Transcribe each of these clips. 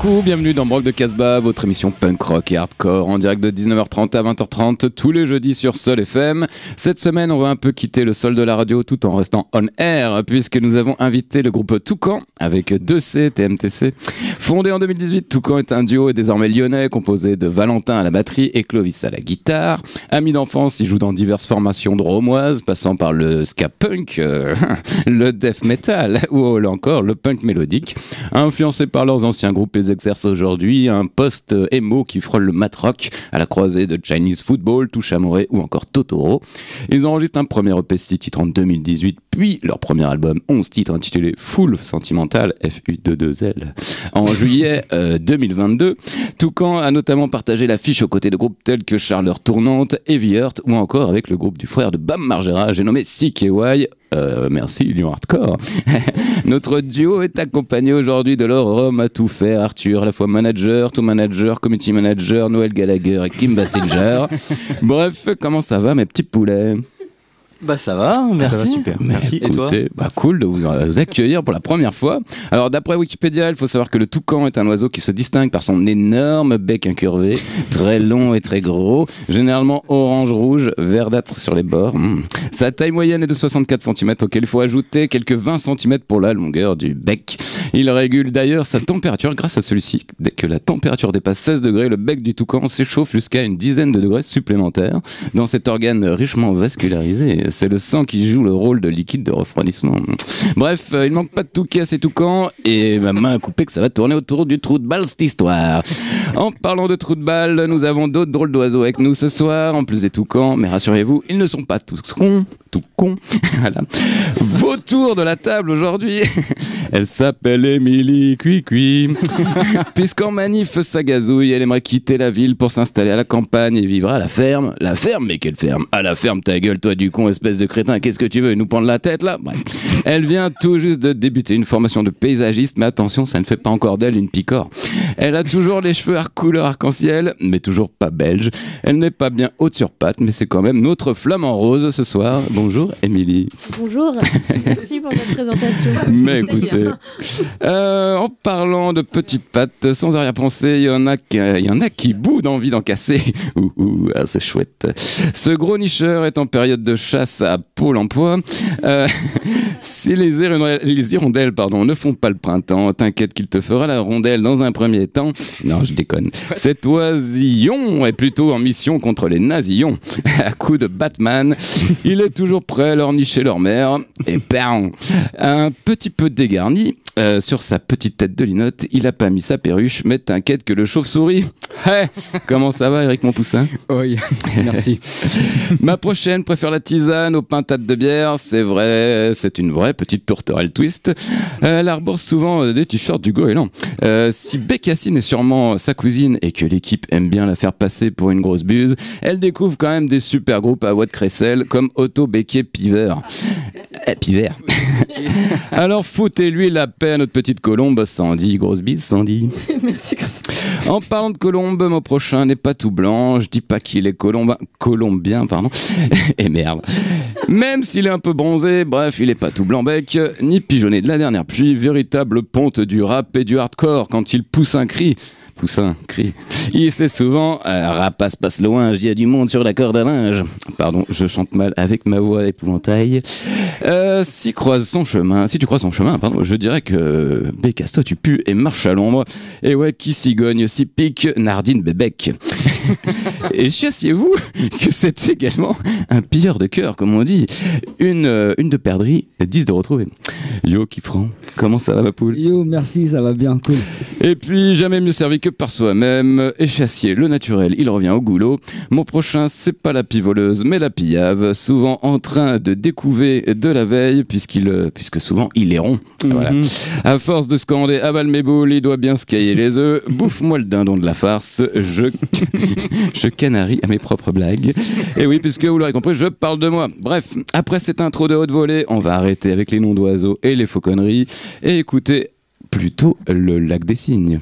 Coucou, bienvenue dans Brock de Casbah, votre émission punk rock et hardcore en direct de 19h30 à 20h30 tous les jeudis sur Sol FM. Cette semaine, on va un peu quitter le sol de la radio tout en restant on air puisque nous avons invité le groupe Toucan avec 2C TMTC. Fondé en 2018, Toucan est un duo désormais lyonnais composé de Valentin à la batterie et Clovis à la guitare. Amis d'enfance, ils jouent dans diverses formations dromoises passant par le ska punk, euh, le death metal ou encore le punk mélodique. Influencés par leurs anciens groupes, exercent aujourd'hui un poste émo qui frôle le mat rock à la croisée de Chinese Football, Touche Amoré ou encore Totoro. Ils enregistrent un premier EP six titres en 2018, puis leur premier album 11 titres intitulé Full Sentimental, FU22L, en juillet euh, 2022. Toucan a notamment partagé l'affiche aux côtés de groupes tels que Charleur Tournante, Heavy Earth ou encore avec le groupe du frère de Bam Margera, j'ai nommé CKY. Euh, merci Lyon Hardcore. Notre duo est accompagné aujourd'hui de leur homme à tout faire, Arthur, à la fois manager, tout manager, community manager, Noël Gallagher et Kim Basinger. Bref, comment ça va mes petits poulets? Bah ça va, merci. va super, merci. Et toi bah cool de vous, vous accueillir pour la première fois. Alors d'après Wikipédia, il faut savoir que le toucan est un oiseau qui se distingue par son énorme bec incurvé, très long et très gros, généralement orange-rouge, verdâtre sur les bords. Mm. Sa taille moyenne est de 64 cm, auquel il faut ajouter quelques 20 cm pour la longueur du bec. Il régule d'ailleurs sa température grâce à celui-ci. Dès que la température dépasse 16 degrés, le bec du toucan s'échauffe jusqu'à une dizaine de degrés supplémentaires. Dans cet organe richement vascularisé, c'est le sang qui joue le rôle de liquide de refroidissement. Bref, euh, il manque pas de touquet à ces toucans et ma main a coupé que ça va tourner autour du trou de balle cette histoire. En parlant de trou de balle, nous avons d'autres drôles d'oiseaux avec nous ce soir, en plus des toucans, mais rassurez-vous, ils ne sont pas tous cons, tout cons. voilà. Vautour de la table aujourd'hui, elle s'appelle Émilie Cui-Cui. Puisqu'en manif sa gazouille, elle aimerait quitter la ville pour s'installer à la campagne et vivre à la ferme. La ferme, mais quelle ferme? À la ferme, ta gueule, toi du con, espèce de crétin, qu'est-ce que tu veux Nous prendre la tête là? Bref. Elle vient tout juste de débuter une formation de paysagiste, mais attention, ça ne fait pas encore d'elle une picore. Elle a toujours les cheveux à couleur arc-en-ciel, mais toujours pas belge. Elle n'est pas bien haute sur patte, mais c'est quand même notre flamant rose ce soir. Bonjour, Émilie. Bonjour, merci pour votre présentation. Mais écoutez, euh, en parlant de petites pattes, sans arrière-pensée, il y en a qui, y en a qui bout d'envie d'en casser. Ouh, ouh, ah, c'est chouette. Ce gros nicheur est en période de chasse à Pôle emploi. Euh, si les hirondelles, les hirondelles pardon, ne font pas le printemps, t'inquiète qu'il te fera la rondelle dans un premier temps. Non, je déconne. Cet oisillon est plutôt en mission contre les nazillons. À coup de Batman, il est toujours prêt à leur nicher leur mère. Et bam Un petit peu dégarni, euh, sur sa petite tête de linotte, il a pas mis sa perruche, mais t'inquiète que le chauve-souris. Hé Comment ça va, Eric Monpoussin Oui, merci. Ma prochaine préfère la tisane aux pintades de bière. C'est vrai, c'est une vraie petite tourterelle twist. Euh, Elle arbore souvent euh, des t-shirts du goéland. Si Bécassine est sûrement sa cousine et que l'équipe aime bien la faire passer pour une grosse buse, elle découvre quand même des super groupes à Watt Cressel comme Otto Becquier Piver. Piver. Alors foutez-lui la paix à notre petite colombe, Sandy. Grosse bise, Sandy. Merci. En parlant de colombe, mon prochain n'est pas tout blanc. Je dis pas qu'il est colombe, colombien, pardon. Et merde. Même s'il est un peu bronzé, bref, il est pas tout blanc bec, ni pigeonné de la dernière pluie. Véritable ponte du rap et du hardcore quand il pousse un cri. Poussin, cri. Il sait souvent, euh, rapace passe loin, je dis à du monde sur la corde à linge. Pardon, je chante mal avec ma voix épouvantail. Euh, si croise son chemin, si tu croises son chemin, pardon, je dirais que Bécasse-toi, tu pues et marche à l'ombre. Et ouais, qui cigogne, si pique, Nardine Bébec. Et chassiez-vous que c'est également un pilleur de cœur, comme on dit. Une, euh, une de perdrix, dix de retrouver. Yo, Kifran, comment ça va, ma poule? Yo, merci, ça va bien, cool. Et puis, jamais mieux servi que par soi-même. Et chassier, le naturel, il revient au goulot. Mon prochain, c'est pas la pivoleuse, mais la pillave, souvent en train de découver de la veille, puisqu'il, euh, puisque souvent il est rond. Voilà. À force de scander avale mes boules, il doit bien se cailler les œufs. Bouffe-moi le dindon de la farce. Je, je canarie à mes propres blagues. Et oui, puisque vous l'aurez compris, je parle de moi. Bref, après cette intro de haute volée, on va arrêter avec les noms d'oiseaux et les fauconneries et écouter plutôt le lac des cygnes.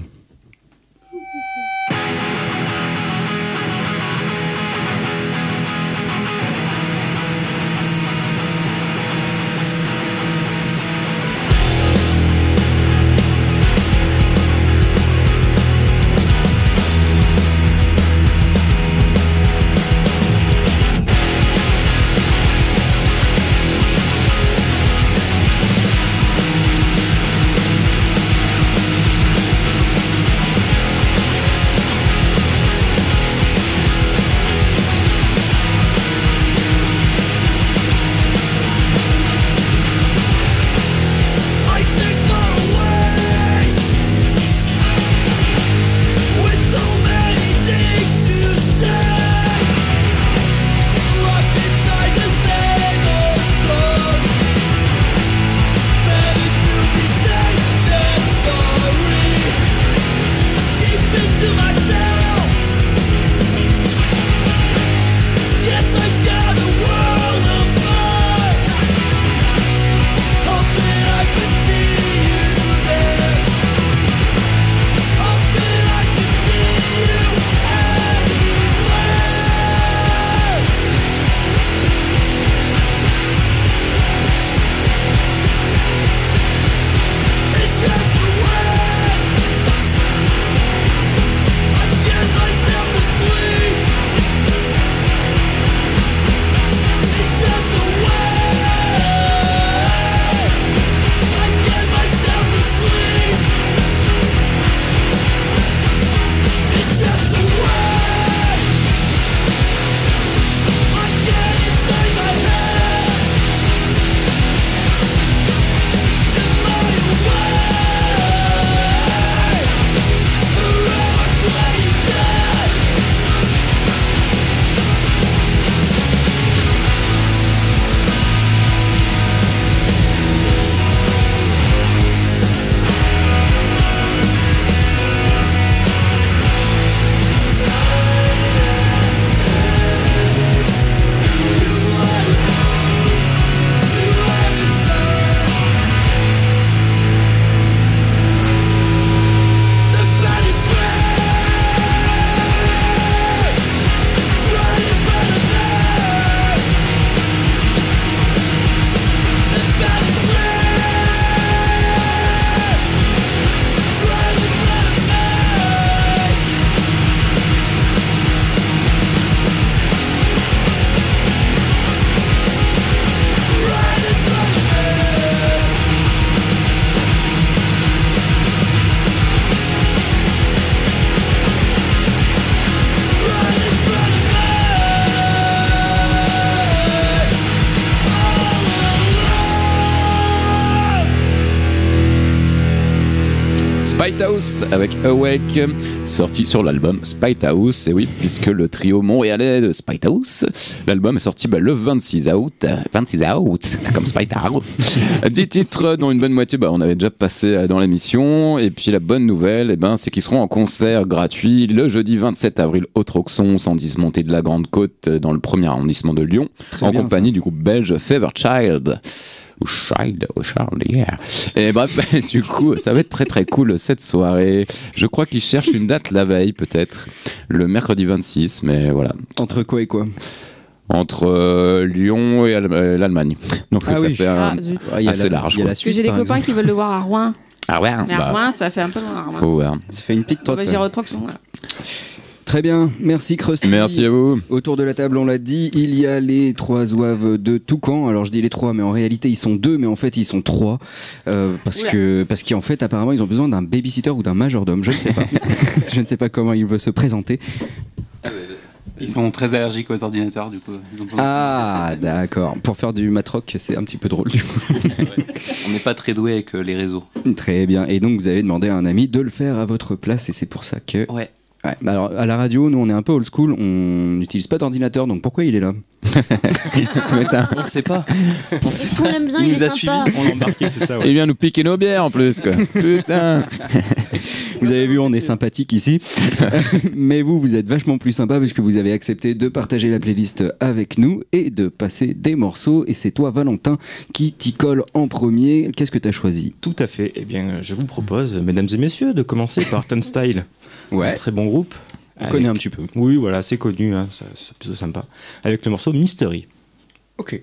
Spite House avec Awake, sorti sur l'album Spite House. Et oui, puisque le trio montréalais de Spite House, l'album est sorti bah, le 26 août. 26 août, comme Spite House. 10 titres, dont une bonne moitié, bah, on avait déjà passé euh, dans l'émission. Et puis la bonne nouvelle, eh ben, c'est qu'ils seront en concert gratuit le jeudi 27 avril au Troxon, 110 montée de la Grande Côte, euh, dans le premier arrondissement de Lyon, en compagnie du groupe belge Fever Child. Ou Child, ou yeah. Et bref, du coup, ça va être très très cool cette soirée. Je crois qu'ils cherchent une date la veille, peut-être, le mercredi 26, mais voilà. Entre quoi et quoi? Entre euh, Lyon et euh, l'Allemagne. Donc Ah ça oui. fait un- Ah. Ah, il y a assez la- large, j'ai des copains qui veulent le voir à Rouen. Ah ouais, Mais à bah, Rouen, ça fait un peu loin à Rouen. Ça fait une petite On trotte. va dire. Très bien, merci Krusty. Merci à vous. Autour de la table, on l'a dit, il y a les trois oives de Toucan. Alors je dis les trois, mais en réalité ils sont deux, mais en fait ils sont trois. Euh, parce Oula. que parce qu'en fait apparemment ils ont besoin d'un babysitter ou d'un majordome, je ne sais pas. je ne sais pas comment il veut se présenter. Ils sont très allergiques aux ordinateurs, du coup. Ils ont Ah, d'accord. Pour faire du matrock, c'est un petit peu drôle du coup. On n'est pas très doué avec euh, les réseaux. Très bien. Et donc, vous avez demandé à un ami de le faire à votre place, et c'est pour ça que. Ouais. Ouais. Bah Alors, à la radio, nous, on est un peu old school, on n'utilise pas d'ordinateur, donc pourquoi il est là. On sait pas. On sait bien, Il il, nous est a sympa. suivis. On l'a embarqué, c'est ça, ouais. Il vient nous piquer nos bières en plus, quoi. Putain. Vous avez vu, on est sympathique ici. Mais vous, vous êtes vachement plus sympa puisque vous avez accepté de partager la playlist avec nous et de passer des morceaux. Et c'est toi, Valentin, qui t'y colle en premier. Qu'est-ce que t'as choisi? Tout à fait. Eh bien, je vous propose, mesdames et messieurs, de commencer par Turnstile. Un très bon groupe. On Avec- connaît un petit peu. Oui, voilà, c'est connu, hein, c'est plutôt sympa. Avec le morceau Mystery. Ok.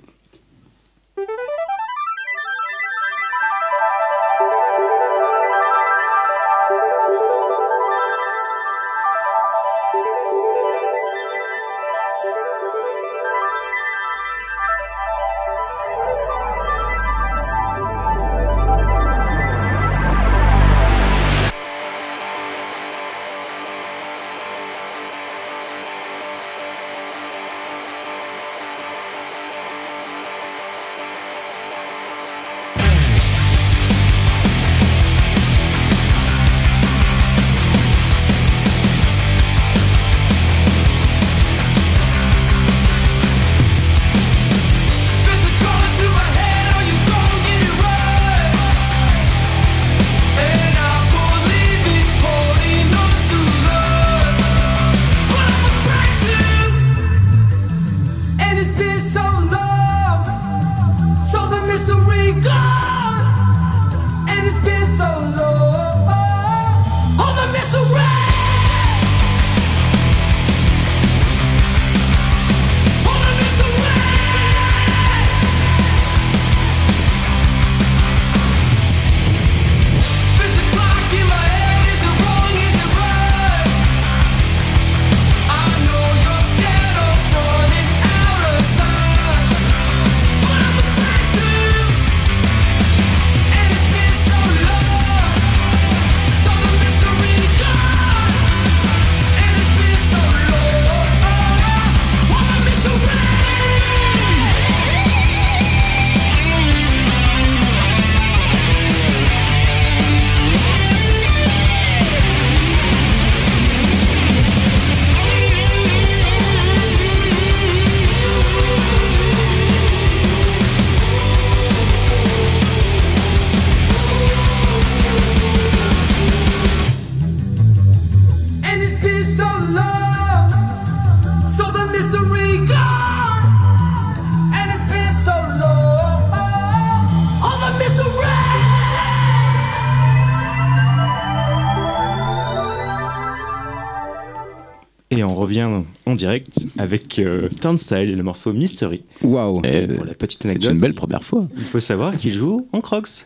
En direct avec euh, Turnstile et le morceau Mystery. Waouh. Eh, Pour la petite C'est une belle première fois. il faut savoir qu'ils jouent en Crocs.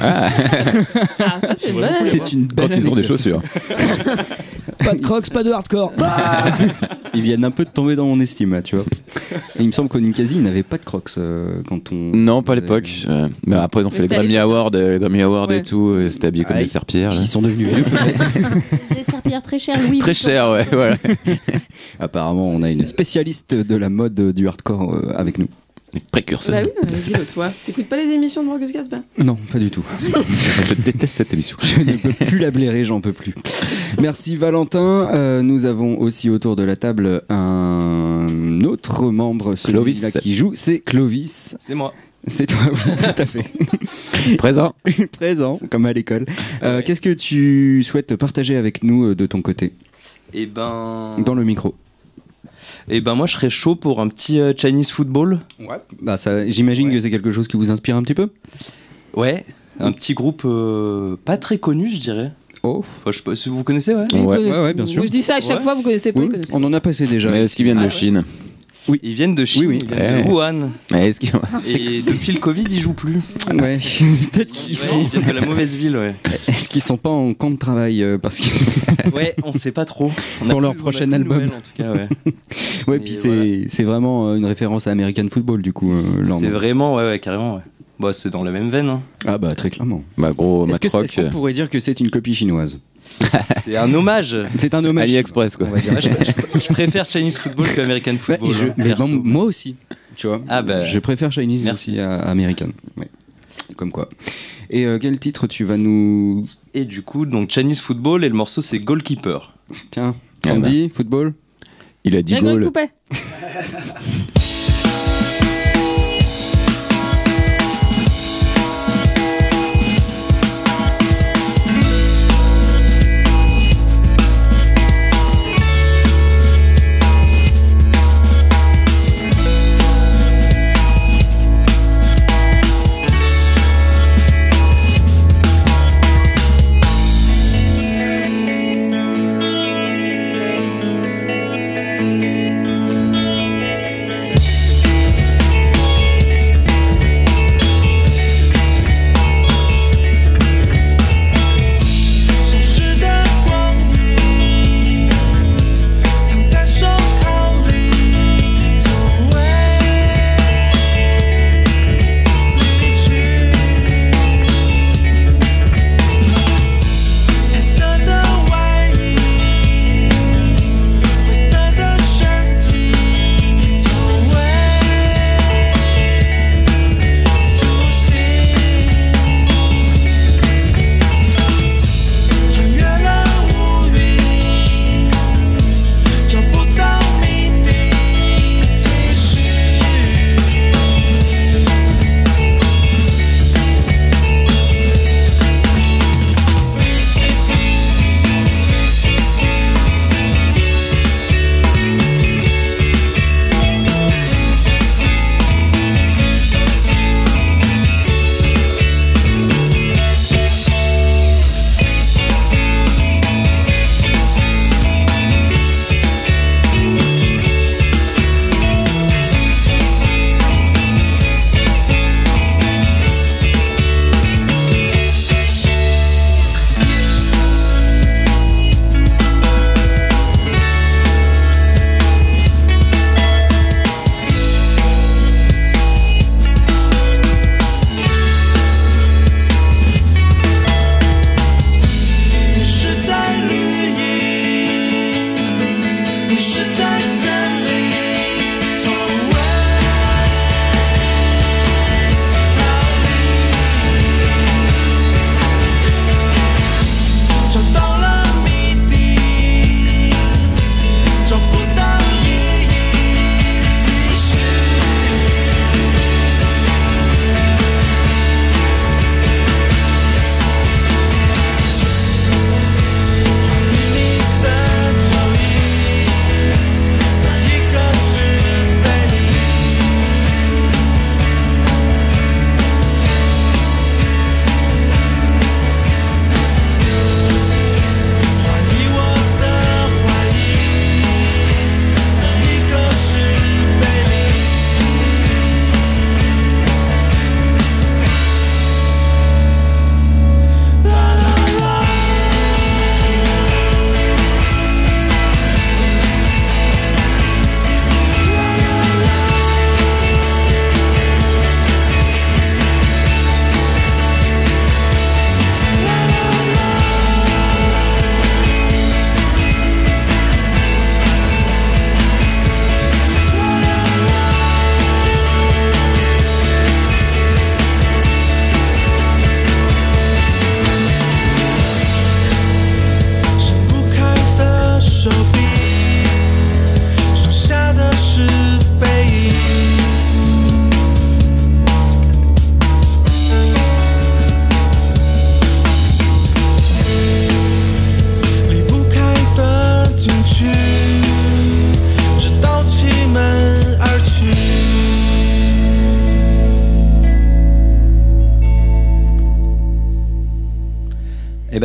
Ah, Ah, ça, c'est une bonne C'est une belle quand ils ont des chaussures. Pas de crocs, pas de hardcore. Ils viennent un peu de tomber dans mon estime, là, tu vois. Et il me semble qu'au Ninkasi, ils n'avaient pas de crocs euh, quand on. Non, pas à l'époque. Euh, mais après, ils ont fait les Grammy. Awards, euh, les Grammy Awards Ouais. et tout. C'était habillé comme Ah, des serpillères. Ils sont devenus vieux, peut-être. Des serpillères très chères, Louis. Très cher, ouais, voilà. Apparemment, on a une spécialiste de la mode euh, du hardcore euh, avec nous. Les précurseurs. Bah oui, on avait dit l'autre fois. T'écoutes pas les émissions de Marcus Gaspa Non, pas du tout. Je déteste cette émission. Je ne peux plus la blairer, j'en peux plus. Merci Valentin. Euh, nous avons aussi autour de la table un autre membre, celui-là Clovis. qui joue, c'est Clovis. C'est moi. C'est toi, oui, tout à fait. Présent. Présent, comme à l'école. Euh, Qu'est-ce que tu souhaites partager avec nous euh, de ton côté? Et ben. Dans le micro. Et ben moi je serais chaud pour un petit euh, Chinese football. Ouais. Bah, ça, J'imagine que c'est quelque chose qui vous inspire un petit peu Ouais. Un petit groupe euh, pas très connu, je dirais. Oh. Enfin, je sais pas vous connaissez, ouais. Ouais, ouais, bien sûr. Je dis ça à chaque Ouais. fois, vous connaissez pas, Oui, pas. on en a passé déjà. Mais est-ce qu'ils viennent Ah de ouais. Chine? Ils viennent de Chine, Oui, oui. ils viennent de Eh. Wuhan. Est-ce qu'ils Et depuis le Covid, ils jouent plus. Ouais. Peut-être qu'ils Ouais, sont. C'est de la mauvaise ville, ouais. Est-ce qu'ils sont pas en camp de travail euh, parce que ouais, on sait pas trop. Pour leur prochain album. En tout cas, ouais. puis c'est vraiment euh, une référence à American Football, du coup. Euh, c'est vraiment, ouais, ouais carrément, ouais. Bah, c'est dans la même veine. Hein. Ah, bah, très clairement. Bah, gros, Est-ce qu'on est pourrait dire que c'est une copie chinoise? C'est un hommage. C'est un hommage. AliExpress quoi. Je, je, préfère Chinese football que American football. Hein. Mais moi aussi, tu vois. Ah bah, je préfère Chinese merci. aussi à American. Comme quoi. Et quel titre tu vas nous et du coup, donc Chinese Football et le morceau c'est Goalkeeper. Tiens, eh Sandy, ben. football Il a dit goal.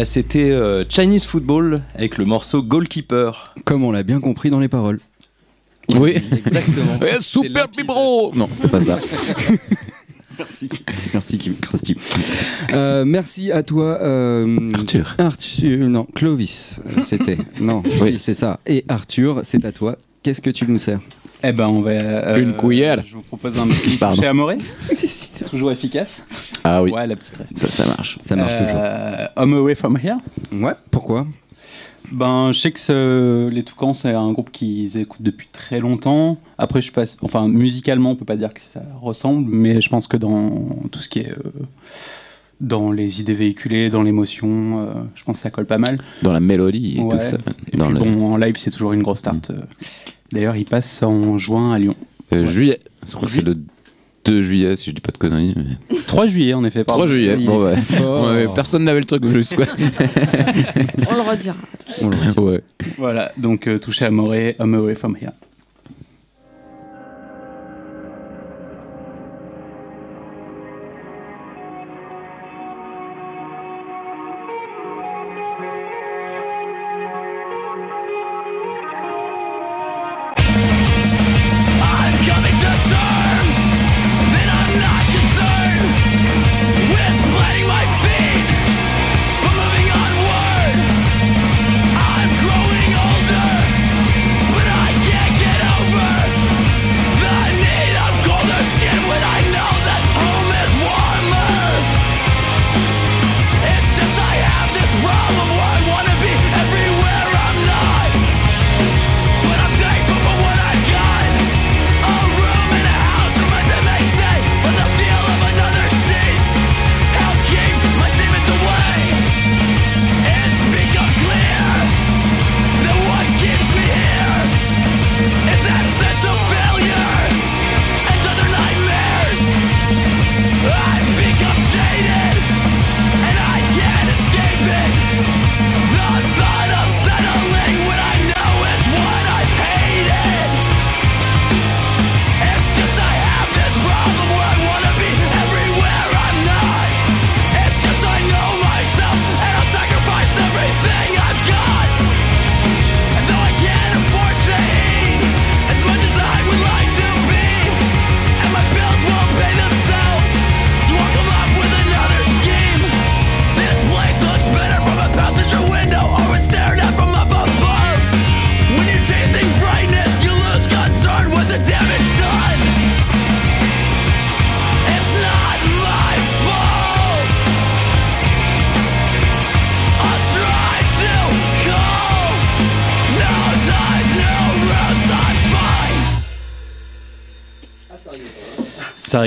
c'était euh, Chinese Football avec le morceau Goalkeeper. Comme on l'a bien compris dans les paroles. Oui, exactement. Eh, Super Bibro Non, c'était pas ça. Merci. Merci, Kim Krusty. Euh, merci à toi. Euh, Arthur. Arthur, non, Clovis, c'était. non, oui, c'est ça. Et Arthur, c'est à toi. Qu'est-ce que tu nous sers? Eh ben, on va. euh, Une cuillère. Je vous propose un petit Pardon. toucher amoré. toujours efficace. Ah oui. Ouais, la petite ref. Ça, ça marche. Ça marche toujours. Euh, Home Away From Here. Ouais, pourquoi? Ben, je sais que ce- les Toucans, c'est un groupe qu'ils écoutent depuis très longtemps. Après, je passe. Enfin, musicalement, on peut pas dire que ça ressemble, mais je pense que dans tout ce qui est. euh, dans les idées véhiculées, dans l'émotion, euh, je pense que ça colle pas mal. Dans la mélodie et Ouais. tout ça. Et Dans puis le- bon, en live, c'est toujours une grosse start. euh. D'ailleurs, il passe en juin à Lyon. Euh, Juillet. Je crois que c'est le 2 juillet, si je dis pas de conneries. mais- 3 juillet, en effet. 3 juillet. il Bon, ouais. personne n'avait le truc juste quoi. On le redira. ouais. Voilà, donc euh, touché à Moré, Home Away From Here.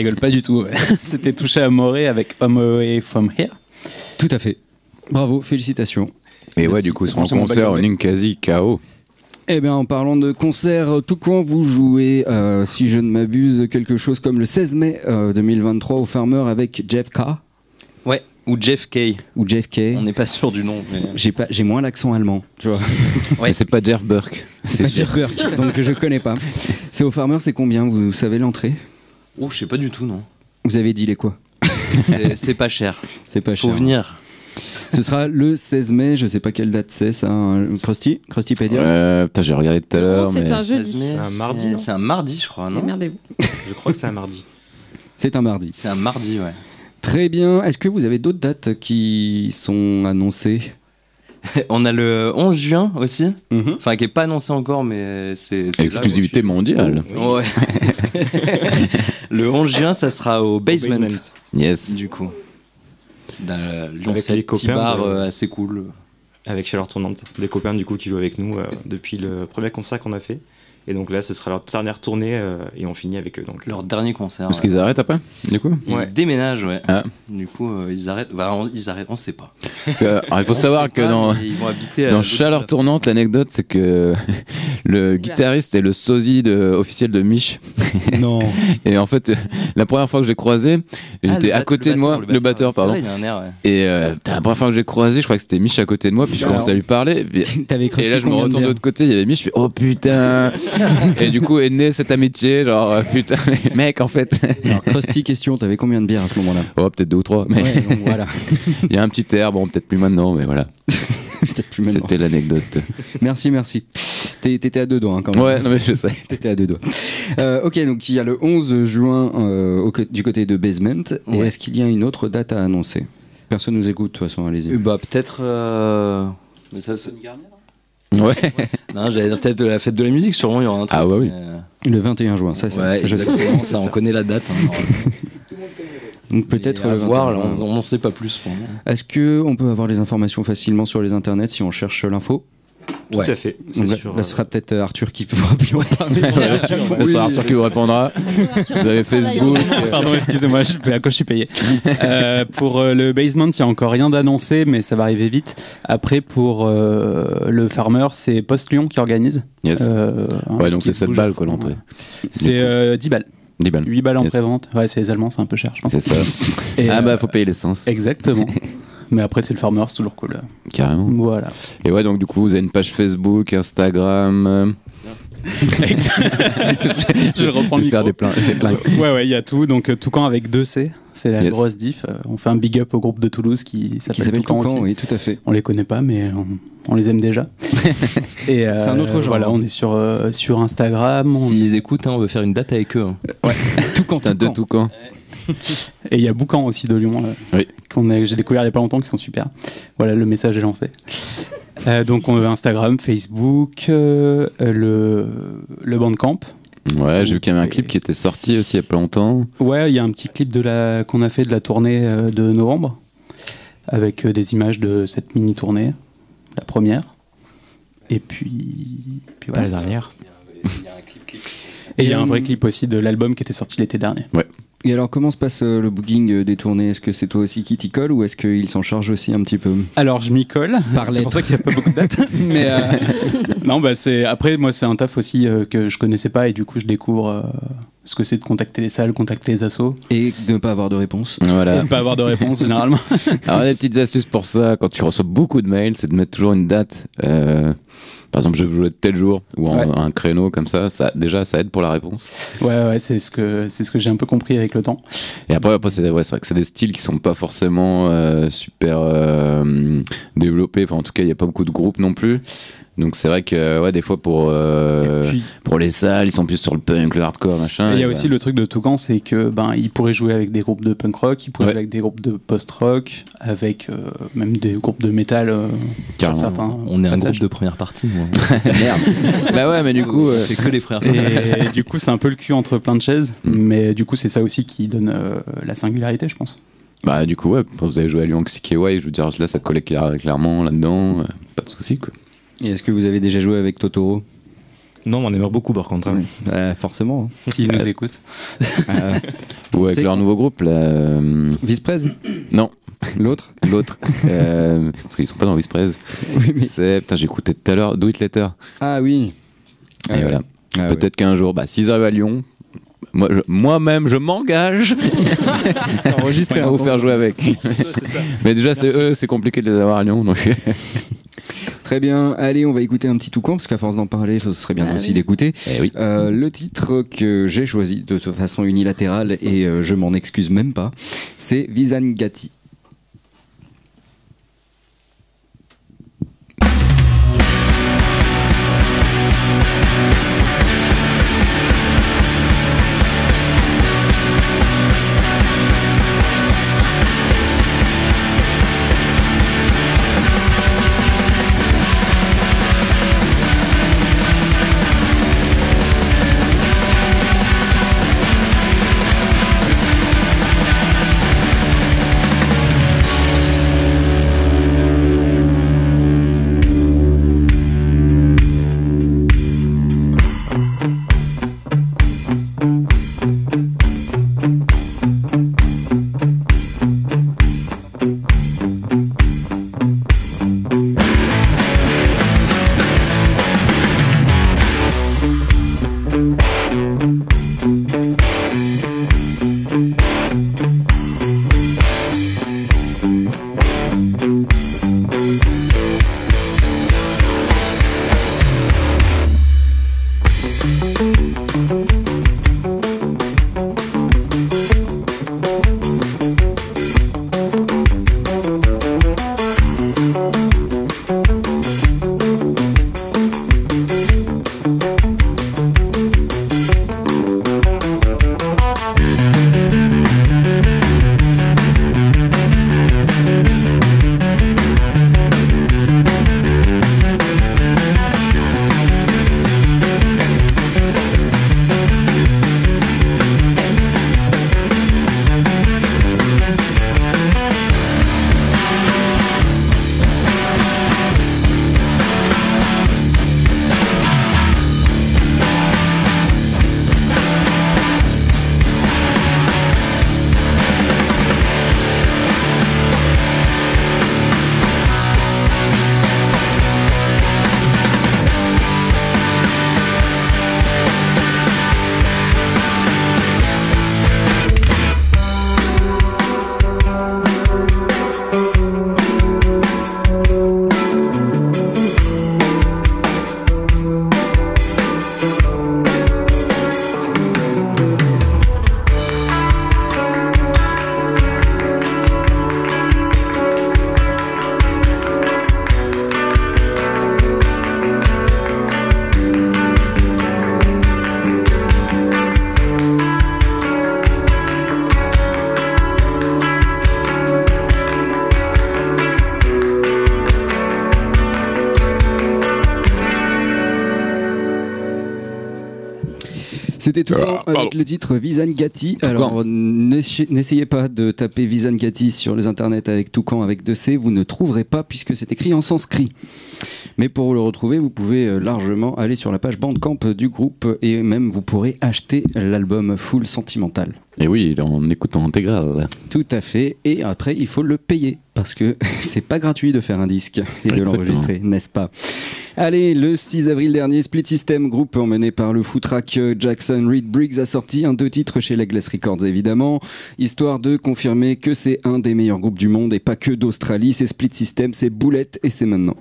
Rigole pas du tout. ouais. C'était touché à Moré avec Home Away From Here. Tout à fait. Bravo, félicitations. Et ouais, du coup, en mon concert de Ninkasi KO. Eh bien, en parlant de concert, euh, tout quand vous jouez, euh, si je ne m'abuse, quelque chose comme le 16 mai euh, 2023 au Farmer avec Jeff K Ouais, ou Jeff Kay. ou Jeff K. On n'est pas sûr du nom. Mais... J'ai pas, j'ai moins l'accent allemand, tu vois. Mais c'est pas Jeff Burke. C'est pas Jeff Burke, donc je connais pas. C'est au Farmer, c'est combien Vous savez l'entrée? Oh, je sais pas du tout, non. Vous avez dit les quoi C'est c'est pas cher. C'est pas Faut cher. venir. Ce sera le 16 mai, je sais pas quelle date c'est ça. hein. Krusty Krusty Pedia Euh, putain, j'ai regardé tout à l'heure. c'est mais... un jeudi. 16 mai, C'est un mardi, c'est- C'est un mardi, je crois, non Démerdez-vous. Je crois que c'est un mardi. C'est un mardi. C'est un mardi, ouais. Très bien. Est-ce que vous avez d'autres dates qui sont annoncées? On a le 11 juin aussi. Mhm. Enfin, qui est pas annoncé encore, mais c'est. c'est là, Exclusivité mondiale. Ouais. le 11 juin, ça sera au basement, Basement. Yes. du coup. Dans Lyon Avec 7, les copains bar de- euh, assez cool. Avec Chaleur Tournante. Des copains du coup qui jouent avec nous euh, depuis le premier concert qu'on a fait. Et donc là, ce sera leur dernière tournée euh, et on finit avec eux. Donc, Leur dernier concert. Parce ouais. qu'ils arrêtent après, du coup Ils Ouais. déménagent, ouais. Ah. Du coup, euh, ils arrêtent. Bah, on, ils arrêtent, on sait pas. Alors, il faut On savoir que pas, dans, ils vont habiter dans Chaleur Tournante, l'anecdote, c'est que le guitariste est le sosie de, officiel de Mich. Non. Et en fait, la première fois que j'ai croisé, il Ah, était à côté de moi, batteur, le batteur, c'est pardon. vrai, il y a un air, ouais. Et euh, la première fois que j'ai croisé, je crois que c'était Mich à côté de moi, puis je commençais à lui parler. Et, là, je me retourne de l'autre côté, il y avait Mich, je fais oh putain Et du coup est né cette amitié, genre euh, putain, les mecs en fait. Alors, Krusty, question, t'avais combien de bières à ce moment-là? Oh, peut-être deux ou trois, mais Ouais, donc voilà. il y a un petit air, bon, peut-être plus maintenant, mais voilà. Peut-être plus maintenant. C'était l'anecdote. Merci, merci. T'étais à deux doigts hein, quand même. Ouais, non mais je sais. T'étais à deux doigts. Euh, ok, donc il y a le 11 juin euh, au du côté de Basement. Est-ce qu'il y a une autre date à annoncer? Personne nous écoute, de toute façon, allez-y. Bah, peut-être. euh, mais ça, Ouais. Non, j'allais dire peut-être la fête de la musique, sûrement il y aura un truc. Ah, bah oui. mais, Le 21 juin, ça, euh, c'est Ouais, ça, exactement, ça, on connaît la date. hein. Donc peut-être voir, 21 là, juin. on n'en sait pas plus. Est-ce que on peut avoir les informations facilement sur les internets si on cherche l'info? Tout Ouais. à fait. Là, sur, là, euh, ce sera peut-être euh, Arthur qui pourra plus en parler. Ce sera Arthur qui vous répondra. Vous avez Facebook. Pardon, excusez-moi, à quoi je suis payé. Euh, pour euh, le basement, il n'y a encore rien d'annoncé, mais ça va arriver vite. Après, pour euh, le farmer, c'est Post Lyon qui organise. Yes. Euh, hein, Ouais, donc c'est se 7 bouge balles quoi l'entrée. C'est euh, 10 balles. 10 balles. 8 balles en Yes. pré-vente. Ouais, c'est les Allemands, c'est un peu cher, je pense. C'est ça. Et, Ah euh, bah faut payer l'essence. Exactement. Mais après, c'est le farmer, c'est toujours cool. Carrément. Voilà. Et ouais, donc du coup, vous avez une page Facebook, Instagram. euh, je reprends le faire micro. des plein- des plein- Ouais, ouais, il y a tout. Donc, euh, Toucan avec deux C, c'est la Yes. grosse diff. Euh, On fait un big up au groupe de Toulouse qui Qui s'appelle s'appelle Toucan Toucan, aussi. oui, tout à fait. On les connaît pas, mais on, on les aime déjà. Et C'est un autre genre, Voilà, on est sur, euh, sur Instagram. on- S'ils écoutent, hein, on veut faire une date avec eux. hein. Toucan, Putain, de tout camp. Et il y a Boucan aussi de Lyon, euh, Oui. qu'on a- j'ai découvert il y a pas longtemps, qui sont super. Voilà, le message est lancé. Euh, donc on a Instagram, Facebook, euh, le, le Bandcamp. Ouais, j'ai vu qu'il y avait un clip qui était sorti aussi il y a pas longtemps. Ouais, il y a un petit clip de la qu'on a fait de la tournée de novembre avec des images de cette mini tournée, la première. Et puis, puis Pas voilà. la dernière. Et il y a un vrai clip aussi de l'album qui était sorti l'été dernier. Et alors, comment se passe euh, le booking euh, des tournées? Est-ce que c'est toi aussi qui t'y colle ou est-ce qu'il s'en charge aussi un petit peu? Alors je m'y colle. C'est pour ça qu'il n'y a pas beaucoup de dates. Mais euh, non, bah c'est après moi c'est un taf aussi euh, que je connaissais pas et du coup je découvre euh, ce que c'est de contacter les salles, contacter les assos Et de ne pas avoir de réponse et Voilà. de pas avoir de réponse généralement. Alors, des petites astuces pour ça, quand tu reçois beaucoup de mails, c'est de mettre toujours une date. Par exemple, je veux jouer tel jour ou en- Ouais. un créneau comme ça. ça. Déjà, ça aide pour la réponse. Ouais ouais c'est ce que c'est ce que j'ai un peu compris avec le temps. Et après, après c'est ouais, c'est vrai que c'est des styles qui sont pas forcément euh, super euh, développés. Enfin, en tout cas, il n'y a pas beaucoup de groupes non plus. Donc, c'est vrai que ouais, des fois, pour, euh, puis pour les salles, ils sont plus sur le punk, le hardcore, machin. il y a aussi le truc de Toucan, c'est que ben il pourrait jouer avec des groupes de punk rock, il pourrait Ouais. jouer avec des groupes de post rock, avec euh, même des groupes de métal. euh, sur Carrément. certains On est un passages. groupe de première partie, moi. Merde. bah ouais, mais du coup. euh, C'est que les frères. Et du coup, c'est un peu le cul entre plein de chaises, Mm. mais du coup, c'est ça aussi qui donne euh, la singularité, je pense. Bah du coup ouais, quand vous avez joué à Lyon Way, je veux dire là ça collait clair- clairement là-dedans, euh, pas de souci quoi. Et est-ce que vous avez déjà joué avec Totoro Non, mais on aimerait beaucoup par contre. hein. Bah, Forcément. S'ils nous écoutent. Euh, Ou avec leur nouveau groupe là, euh, non L'autre l'autre, euh, parce qu'ils sont pas dans Visprez. Oui, mais- C'est putain j'ai écouté tout à l'heure Do It Later. Ah oui. Et voilà. Ah ouais. Peut-être qu'un jour, bah s'ils arrivent à Lyon. Moi-même, je m'engage à vous faire jouer avec. Mais déjà, c'est eux, c'est compliqué de les avoir à Lyon. Donc... Très bien. Allez, on va écouter un petit toucan parce qu'à force d'en parler, ce serait bien Allez. aussi d'écouter. Eh oui. Euh, le titre que j'ai choisi de façon unilatérale et euh, je m'en excuse même pas, c'est Visangati. Visangati C'était tout Ah, avec le titre Visangati. Alors, n'essayez pas de taper Visangati sur les internets avec Toucan avec 2C, vous ne trouverez pas puisque c'est écrit en sanskrit. Mais pour le retrouver, vous pouvez euh, largement aller sur la page Bandcamp du groupe et même vous pourrez acheter l'album Full Sentimental. Et oui, en écoute en intégrale. Tout à fait. Et après, il faut le payer parce que c'est pas gratuit de faire un disque et de l'enregistrer, n'est-ce pas? Allez, le 6 avril dernier, Split System, groupe emmené par le footrack euh, Jackson Reed Briggs, a sorti un deux titres chez Legless Records, évidemment, histoire de confirmer que c'est un des meilleurs groupes du monde et pas que d'Australie. C'est Split System, c'est Boulette et c'est maintenant.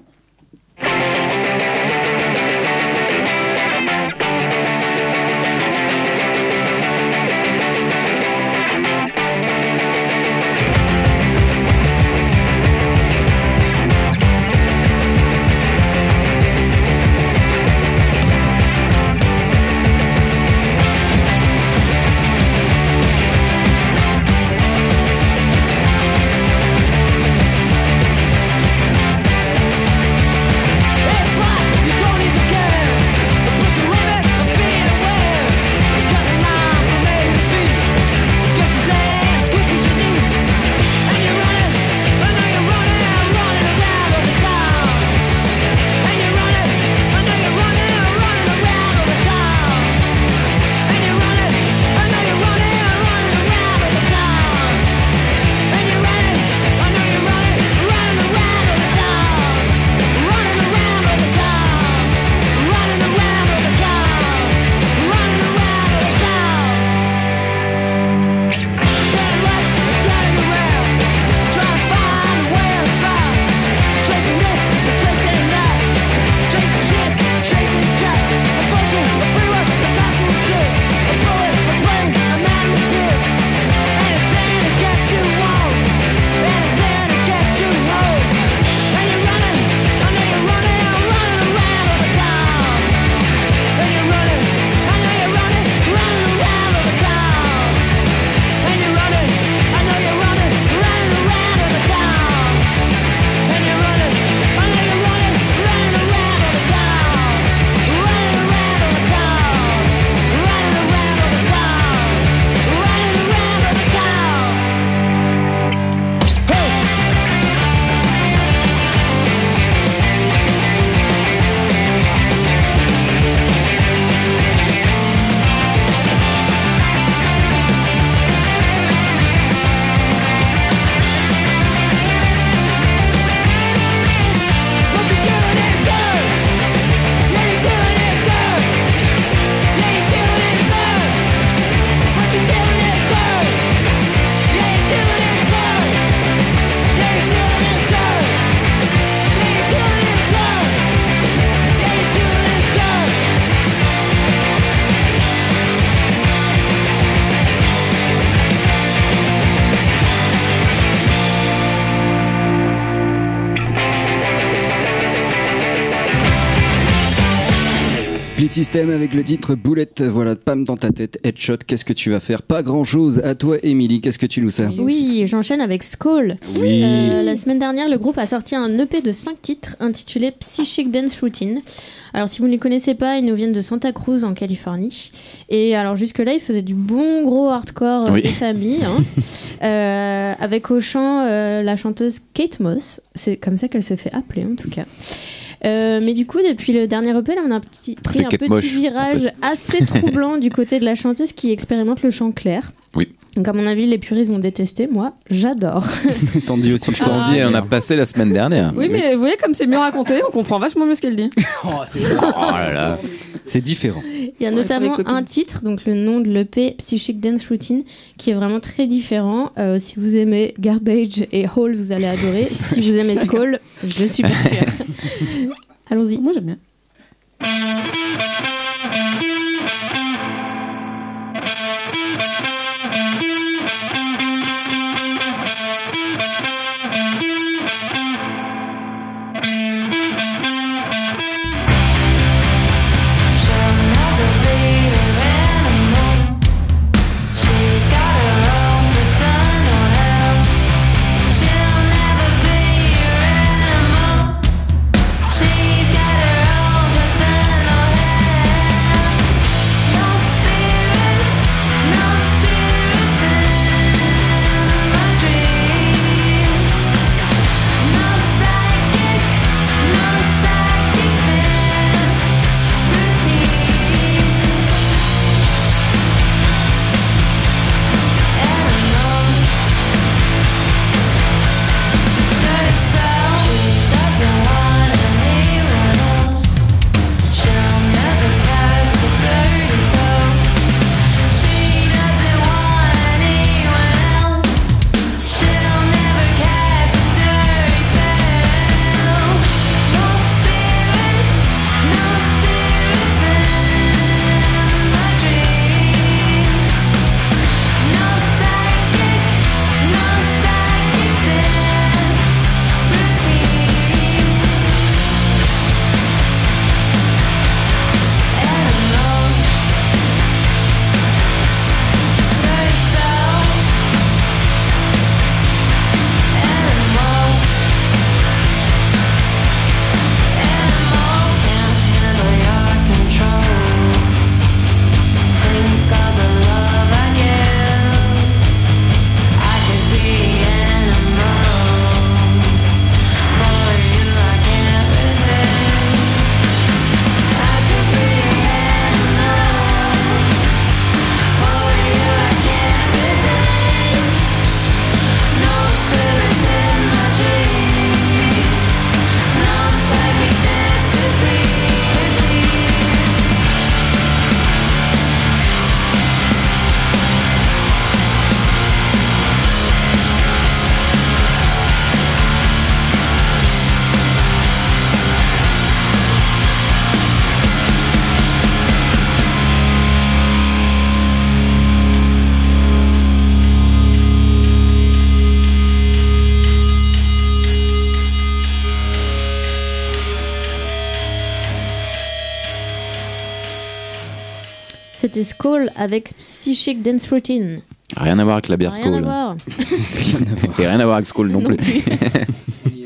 Split System avec le titre Boulette, voilà, pam dans ta tête, headshot, qu'est-ce que tu vas faire? Pas grand chose, à toi Émilie, qu'est-ce que tu nous sers? Oui, j'enchaîne avec Skull. Oui. Euh, la semaine dernière, le groupe a sorti un EP de 5 titres intitulé Psychic Dance Routine. Alors, si vous ne les connaissez pas, ils nous viennent de Santa Cruz en Californie. Et alors, jusque-là, ils faisaient du bon gros hardcore euh, Oui. des familles. hein. Euh, avec au chant euh, la chanteuse Kate Moss. C'est comme ça qu'elle se fait appeler, en tout cas. Euh, mais du coup, depuis le dernier EP, là, on a un petit, pris un petit Moche, en virage assez troublant du côté de la chanteuse qui expérimente le chant clair. Oui. Donc, à mon avis, les puristes vont détester. Moi, j'adore. Sandy aussi. Sandy, on a passé la semaine dernière. Oui, mais vous voyez, comme c'est mieux raconté, on comprend vachement mieux ce qu'elle dit. Oh là là. C'est différent. Il y a Ouais, notamment un titre, donc le nom de l'EP, Psychic Dance Routine, qui est vraiment très différent. Euh, si vous aimez Garbage et Hall, vous allez adorer. si vous aimez Skull, je suis pas sûre. Allons-y. Moi, j'aime bien. Skull avec Psychic Dance Routine. Rien à voir avec la bière Rien à Skoll. voir. Et rien à voir avec Skoll non, Non plus. plus.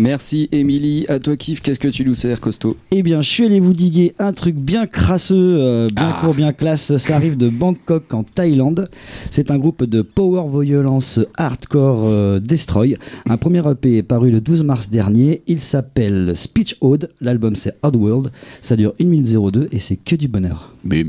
Merci Émilie. À toi Kif, qu'est-ce que tu nous sers, costaud? Eh bien, je suis allé vous diguer un truc bien crasseux, euh, bien Ah. court, bien classe. Ça arrive de Bangkok en Thaïlande. C'est un groupe de power violence hardcore euh, Destroy. Un premier EP est paru le 12 mars dernier. Il s'appelle Speech Ode. L'album c'est Oddworld. Ça dure 1 minute 02 et c'est que du bonheur. Bim.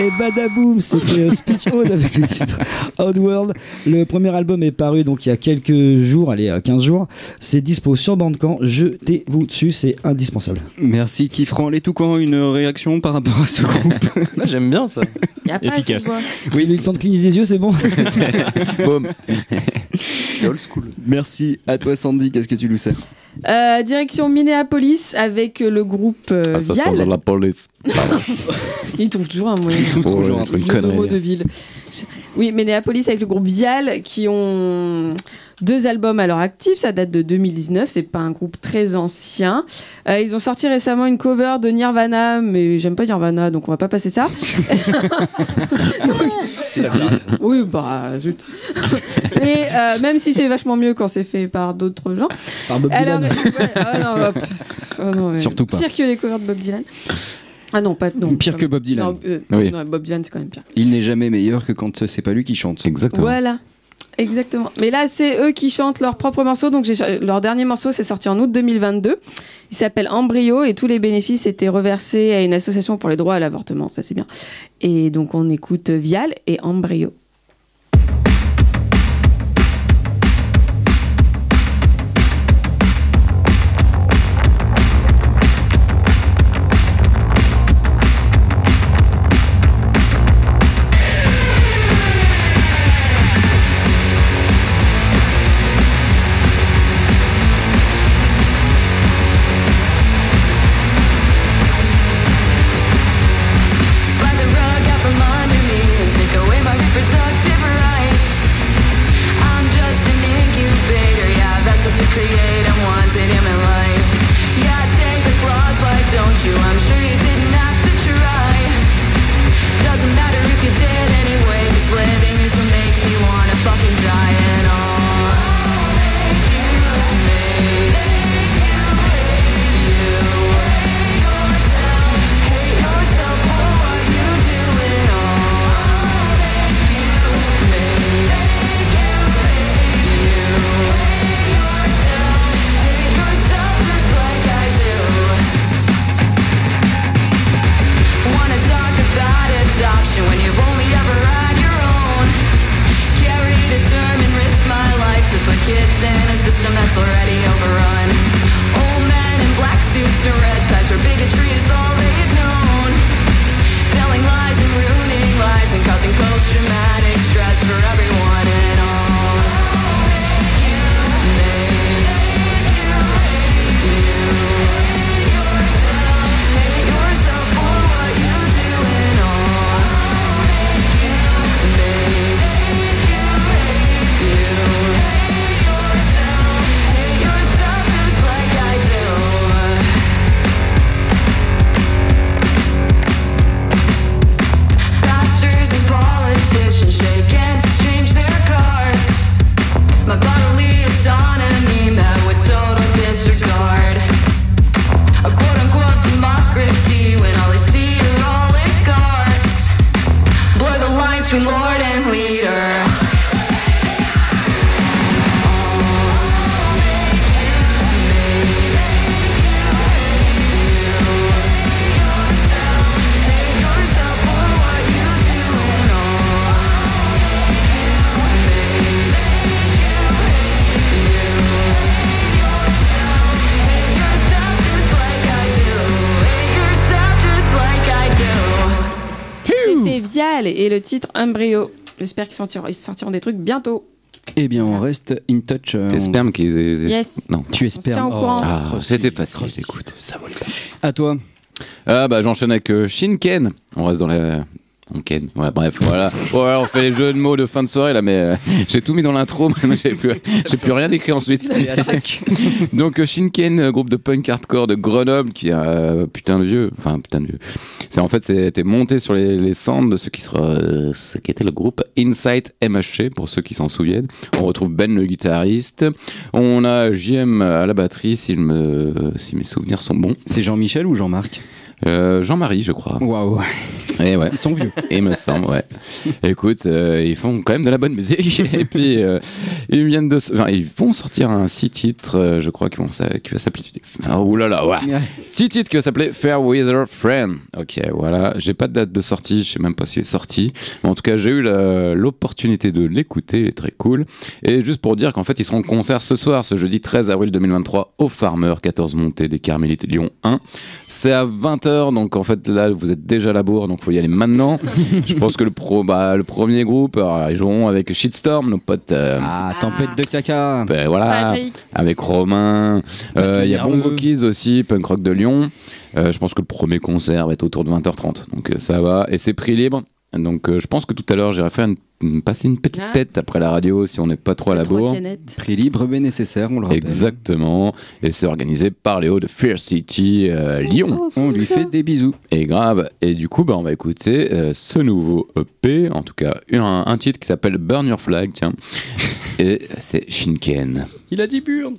Et badaboum, c'était euh, Speech Ode avec le titre Oddworld. Le premier album est paru donc il y a quelques jours, allez, à 15 jours. C'est dispo sur Bandcamp. Jetez-vous dessus, c'est indispensable. Merci Kifran. Les Toucans, une réaction par rapport à ce groupe? Moi, j'aime bien ça. Y a pas Efficace. Oui, il le temps de cligner des yeux, c'est bon? C'est old school. Merci. À toi Sandy, qu'est-ce que tu nous sers? Euh, direction Minneapolis avec le groupe euh, Ah, ça sent Vial. de la police. Il trouve toujours un moyen. Toujours un truc de ville. Oui, Minneapolis avec le groupe Vial qui ont deux albums à leur actif. Ça date de 2019. C'est pas un groupe très ancien. Euh, ils ont sorti récemment une cover de Nirvana, mais j'aime pas Nirvana, donc on va pas passer ça. C'est dit. Oui, bah zut. Et euh, même si c'est vachement mieux quand c'est fait par d'autres gens. Par Bob Alors, Dylan. ouais, ah non, bah, pff, ah non, mais Surtout pas. Pire que les covers de Bob Dylan. Ah non, pas non. Pire que Bob Dylan. Non, euh, Oui. non, Bob Dylan, c'est quand même pire. Il n'est jamais meilleur que quand c'est pas lui qui chante. Exactement. Voilà. Exactement. Mais là, c'est eux qui chantent leur propre morceau. Donc, leur dernier morceau, c'est sorti en août 2022. Il s'appelle Embryo et tous les bénéfices étaient reversés à une association pour les droits à l'avortement. Ça, c'est bien. Et donc, on écoute Vial et Embryo. Le titre Embryo. J'espère qu'ils sortiront, ils sortiront des trucs bientôt. Eh bien, on reste in touch. euh, on- sperme qui. Yes. Non. Tu es On se tient au sperme. courant. Ah, c'était facile, écoute. Ça vaut le coup. À toi. Ah bah j'enchaîne avec euh, Shinken. On reste dans la... On ken. Ouais, bref, voilà. Ouais, on fait les jeux de mots de fin de soirée là, mais euh, j'ai tout mis dans l'intro, mais j'ai plus, j'ai plus rien écrit ensuite. Donc euh, Shinken, euh, groupe de punk hardcore de Grenoble qui a euh, putain de vieux, enfin putain de vieux. C'est en fait c'était monté sur les, les cendres de ce qui sera, ce qui était le groupe Insight MHC pour ceux qui s'en souviennent. On retrouve Ben le guitariste, on a JM à la batterie si, me, si mes souvenirs sont bons. C'est Jean-Michel ou Jean-Marc? Euh, Jean-Marie, je crois. Waouh. Et ouais. Ils sont vieux. Il me semble, ouais. Écoute, euh, ils font quand même de la bonne musique. Et puis, euh, ils viennent de. Enfin, ils vont sortir un six titres, je crois, qui, vont qui va s'appeler. Oh, oulala, ouais. Six titres qui va s'appeler Fair Weather Friend. Ok, voilà. J'ai pas de date de sortie, je sais même pas s'il est sorti. Mais en tout cas, j'ai eu l'opportunité de l'écouter, il est très cool. Et juste pour dire qu'en fait, ils seront en concert ce soir, ce jeudi 13 avril 2023, au Farmer, 14 montée des Carmélites Lyon 1. C'est à 20h, donc en fait, là, vous êtes déjà à la bourre, donc faut y aller maintenant. Je pense que le, pro, bah, le premier groupe, alors, ils joueront avec Shitstorm, nos potes. euh, Ah, tempête de caca. ben, voilà, Patrick. avec Romain. Euh, Il y a. Bongo Kids aussi, punk rock de Lyon. Euh, je pense que le premier concert va être autour de 20h30, donc euh, ça va. Et c'est prix libre. Donc euh, je pense que tout à l'heure j'irai faire une, une- passer une petite Ah. tête après la radio si on n'est pas trop à la bourre. Prix libre mais nécessaire, on le rappelle. Exactement. Et c'est organisé par Léo de Fair City euh, Lyon. On lui fait des bisous. Et grave. Et du coup, bah, on va écouter euh, ce nouveau EP, en tout cas un, un titre qui s'appelle Burn Your Flag, tiens. Et c'est Shinken. Il a dit burn.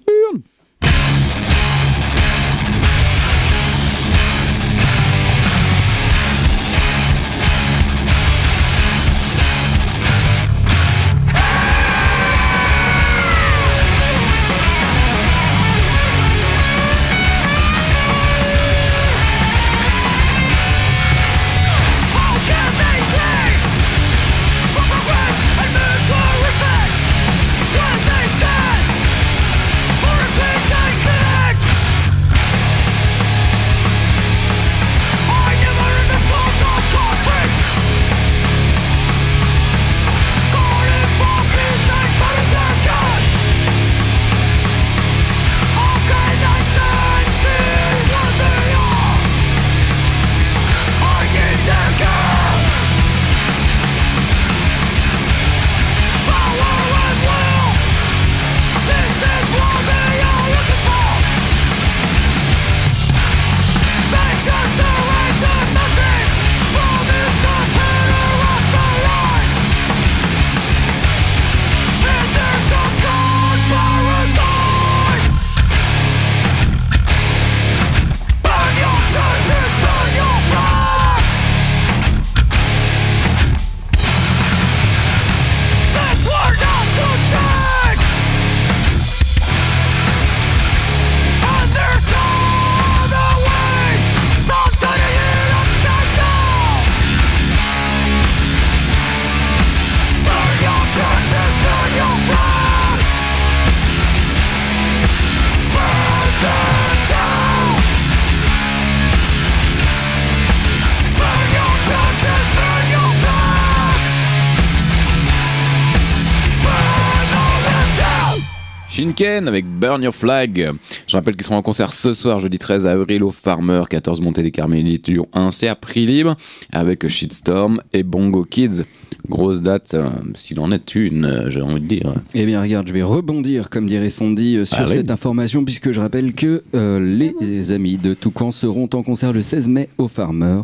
Avec Burn Your Flag. Je rappelle qu'ils seront en concert ce soir, jeudi 13 avril, au Farmer, 14 Montée des Carmélites, Lyon 1. C'est à prix libre avec Shitstorm et Bongo Kids. Grosse date, euh, s'il en est une, euh, j'ai envie de dire. Eh bien, regarde, je vais rebondir, comme dirait Sandy, euh, sur Allez. cette information, puisque je rappelle que euh, les amis de Toucan seront en concert le 16 mai au Farmer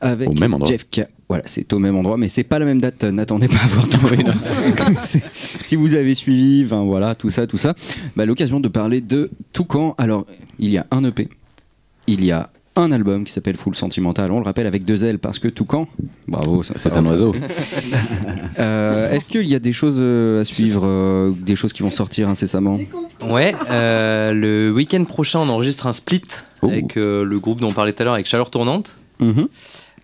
avec Au même. Jeff K. Voilà, c'est au même endroit, mais c'est pas la même date. N'attendez pas à voir tout. C'est- si vous avez suivi, voilà, tout ça, tout ça, bah, l'occasion de parler de Toucan. Alors, il y a un EP, il y a un album qui s'appelle Full Sentimental. On le rappelle avec deux L parce que Toucan, bravo, ça- C'est un oiseau. Euh, Est-ce qu'il y a des choses euh, à suivre, euh, des choses qui vont sortir incessamment? Ouais, euh, le week-end prochain, on enregistre un split Oh. avec euh, le groupe dont on parlait tout à l'heure, avec Chaleur Tournante. Mhm.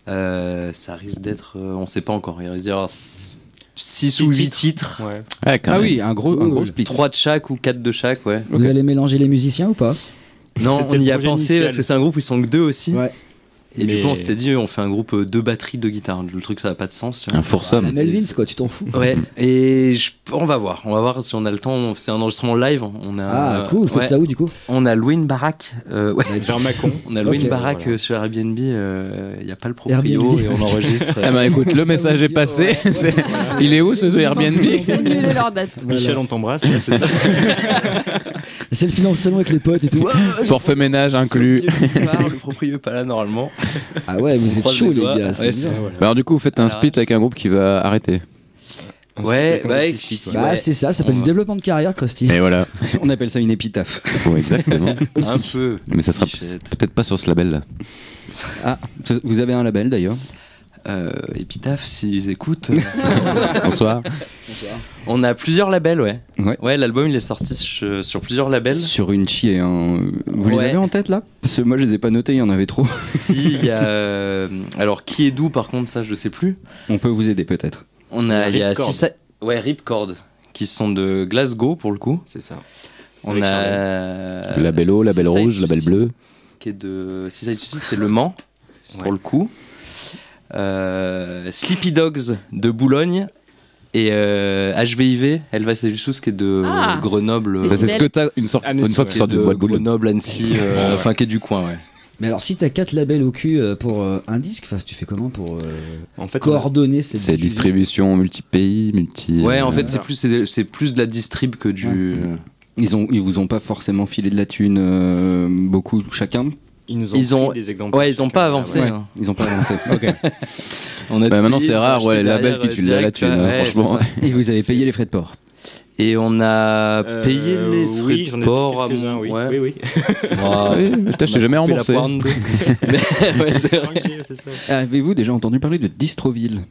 Euh, ça risque d'être, euh, on sait pas encore, il risque d'y avoir 6 ou 8 titres. Ouais. Ouais, quand Ah même. oui, un gros, un gros split. 3 de chaque ou 4 de chaque, ouais. Vous allez mélanger les musiciens ou pas? Non, on y a pensé initial. parce que c'est un groupe où ils sont que deux aussi. Ouais. Et du coup, on s'était dit, on fait un groupe euh, deux batteries, deux guitares. Le truc, ça n'a pas de sens. tu vois. Un foursome. La Melvins, quoi, tu t'en fous. Ouais, et je- on va voir. On va voir si on a le temps. C'est un enregistrement live. On a, Ah, cool, faites ouais. ça où du coup? On a loué une baraque. euh, ouais. Vers Macon. On a loué Ok, une baraque voilà. euh, sur Airbnb. Il n'y a pas le proprio Airbnb. et on enregistre. euh, Ah bah écoute, le message est passé. Il est où ce Airbnb? Ils ont annulé leur date. Michel, on t'embrasse. c'est ça. C'est le financement avec les potes et tout. Forfait ménage inclus. le proprio pas là normalement. Ah ouais, vous êtes chaud les gars. Bah alors du coup, vous faites un split avec un groupe qui va arrêter. Ouais, bah, Bah ouais, c'est ça, ça s'appelle du va- développement de carrière, Krusty. Et voilà. On appelle ça une épitaphe. Ouais, exactement. un peu. Mais ça sera peut-être pas sur ce label-là. Ah, vous avez un label d'ailleurs Euh, Épitaphe, s'ils écoutent. Bonsoir. on a plusieurs labels, ouais. Ouais. l'album il est sorti sur, sur plusieurs labels. Sur une chier. hein. Vous les Ouais. avez en tête là? Parce que moi je les ai pas notés, il y en avait trop. si, il y a. euh, Alors, qui est d'où par contre, ça je sais plus. On peut vous aider peut-être. On a, il y a Ripcord. six- Ouais, Ripcord, qui sont de Glasgow pour le coup. C'est ça. On Avec a. Labello, label Seaside rouge, label Suicide, bleu. Qui est de. Seaside Suicide, c'est Le Mans, pour Ouais. le coup. Euh, Sleepy Dogs de Boulogne. Et euh, HVIV, Elva Savichus, qui est de Ah. Grenoble. Bah, c'est ce que t'as une, sorte, Annecy, une fois que tu ouais. sors de Boulogne. Grenoble, Annecy, euh, enfin qui est du coin, ouais. Mais alors si t'as quatre labels au cul euh, pour euh, un disque, tu fais comment pour euh, En fait, coordonner ces C'est distribution multi-pays, multi. Ouais, en fait, c'est plus, c'est plus de la distrib que du. Ils, ont, ils vous ont pas forcément filé de la thune euh, beaucoup chacun ils nous ont, Ils ont- des exemples. Ouais, ils ont pas avancé. Ouais. hein. Ils ont pas avancé. ok. On a Bah, maintenant, c'est rare, ouais, les labels derrière, qui euh, tu l'as la thune, hein, ouais, c'est franchement. Et vous avez payé les frais de port. Et on a Euh, payé les frais oui, de j'en ai port à oui. ouais. oui, oui. Ah, Oui, putain, je t'ai jamais la remboursé. Avez-vous déjà entendu parler de Distroville?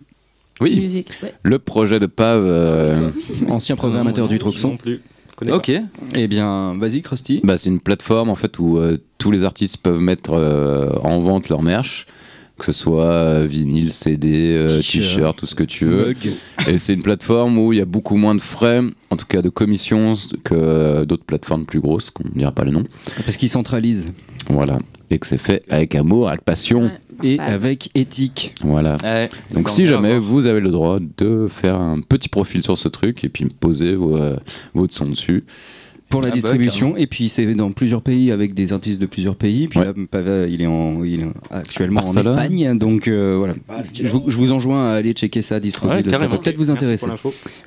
Oui, Musique. Ouais. le projet de Pave. euh, Ancien programmateur du Non Troxon. plus. Connais. Ok. Eh bien, vas-y Krusty. Bah, c'est une plateforme en fait où euh, tous les artistes peuvent mettre euh, en vente leur merch, que ce soit euh, vinyle, CD, euh, T-shirt. t-shirt, tout ce que tu veux. Mug. Et c'est une plateforme où il y a beaucoup moins de frais, en tout cas de commissions, que euh, d'autres plateformes plus grosses, qu'on ne dira pas le nom. Parce qu'ils centralisent. Voilà. Et que c'est fait avec amour, avec passion. Ouais. Et avec éthique. Voilà. Ouais. Donc On si jamais vous avez le droit de faire un petit profil sur ce truc et puis me poser vos, euh, votre son dessus. Pour la Ah bah, distribution, et puis c'est dans plusieurs pays avec des artistes de plusieurs pays. Puis Ouais. là, Pava, il est, en, il est actuellement en. Espagne, donc euh, voilà. Je vous, je vous enjoins à aller checker ça, Distroville. Ouais, ça peut-être vous Merci intéresser,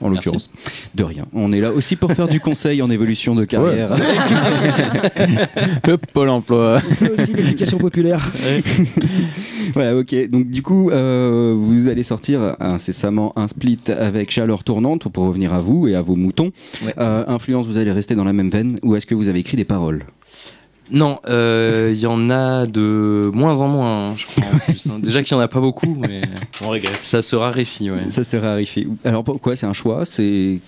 en l'occurrence. De rien. On est là aussi pour faire du conseil en évolution de carrière. Le Pôle emploi. C'est aussi l'éducation populaire. voilà, ok. Donc du coup, euh, vous allez sortir incessamment un split avec Chaleur Tournante pour revenir à vous et à vos moutons. Ouais. Euh, influence, vous allez rester dans la même veine ou est-ce que vous avez écrit des paroles? Non, euh, il y en a de moins en moins, hein, je crois. En plus, hein. Déjà qu'il y en a pas beaucoup, mais On régresse. ça se raréfie. Ouais. Ça se raréfie. Alors pourquoi? C'est un choix? C'est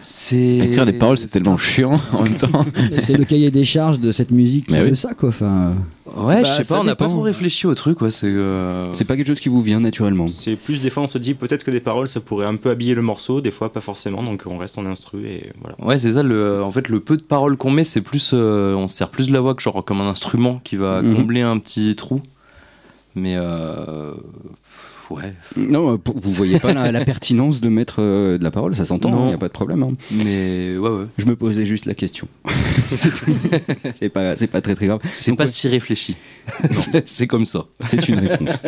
C'est Écrire des paroles, c'est tellement chiant en même temps. C'est le cahier des charges de cette musique qui Mais veut oui. ça quoi. Enfin, Ouais, Bah, je sais ça pas, on n'a pas trop réfléchi au truc. Ouais, c'est. euh, c'est pas quelque chose qui vous vient naturellement. C'est plus des fois on se dit peut-être que des paroles ça pourrait un peu habiller le morceau, des fois pas forcément, donc on reste en instru et voilà. Ouais, c'est ça. Le, en fait, le peu de paroles qu'on met, c'est plus, euh, on se sert plus de la voix que genre comme un instrument qui va Mhm. combler un petit trou. Mais euh, ouais. Non, vous voyez pas la, la pertinence de mettre euh, de la parole, ça s'entend, il Non. n'y a pas de problème. hein. Mais ouais, ouais. Je me posais juste la question. c'est tout. c'est pas, très très grave. C'est pas ouais, si réfléchi. C'est- comme ça. c'est une réponse.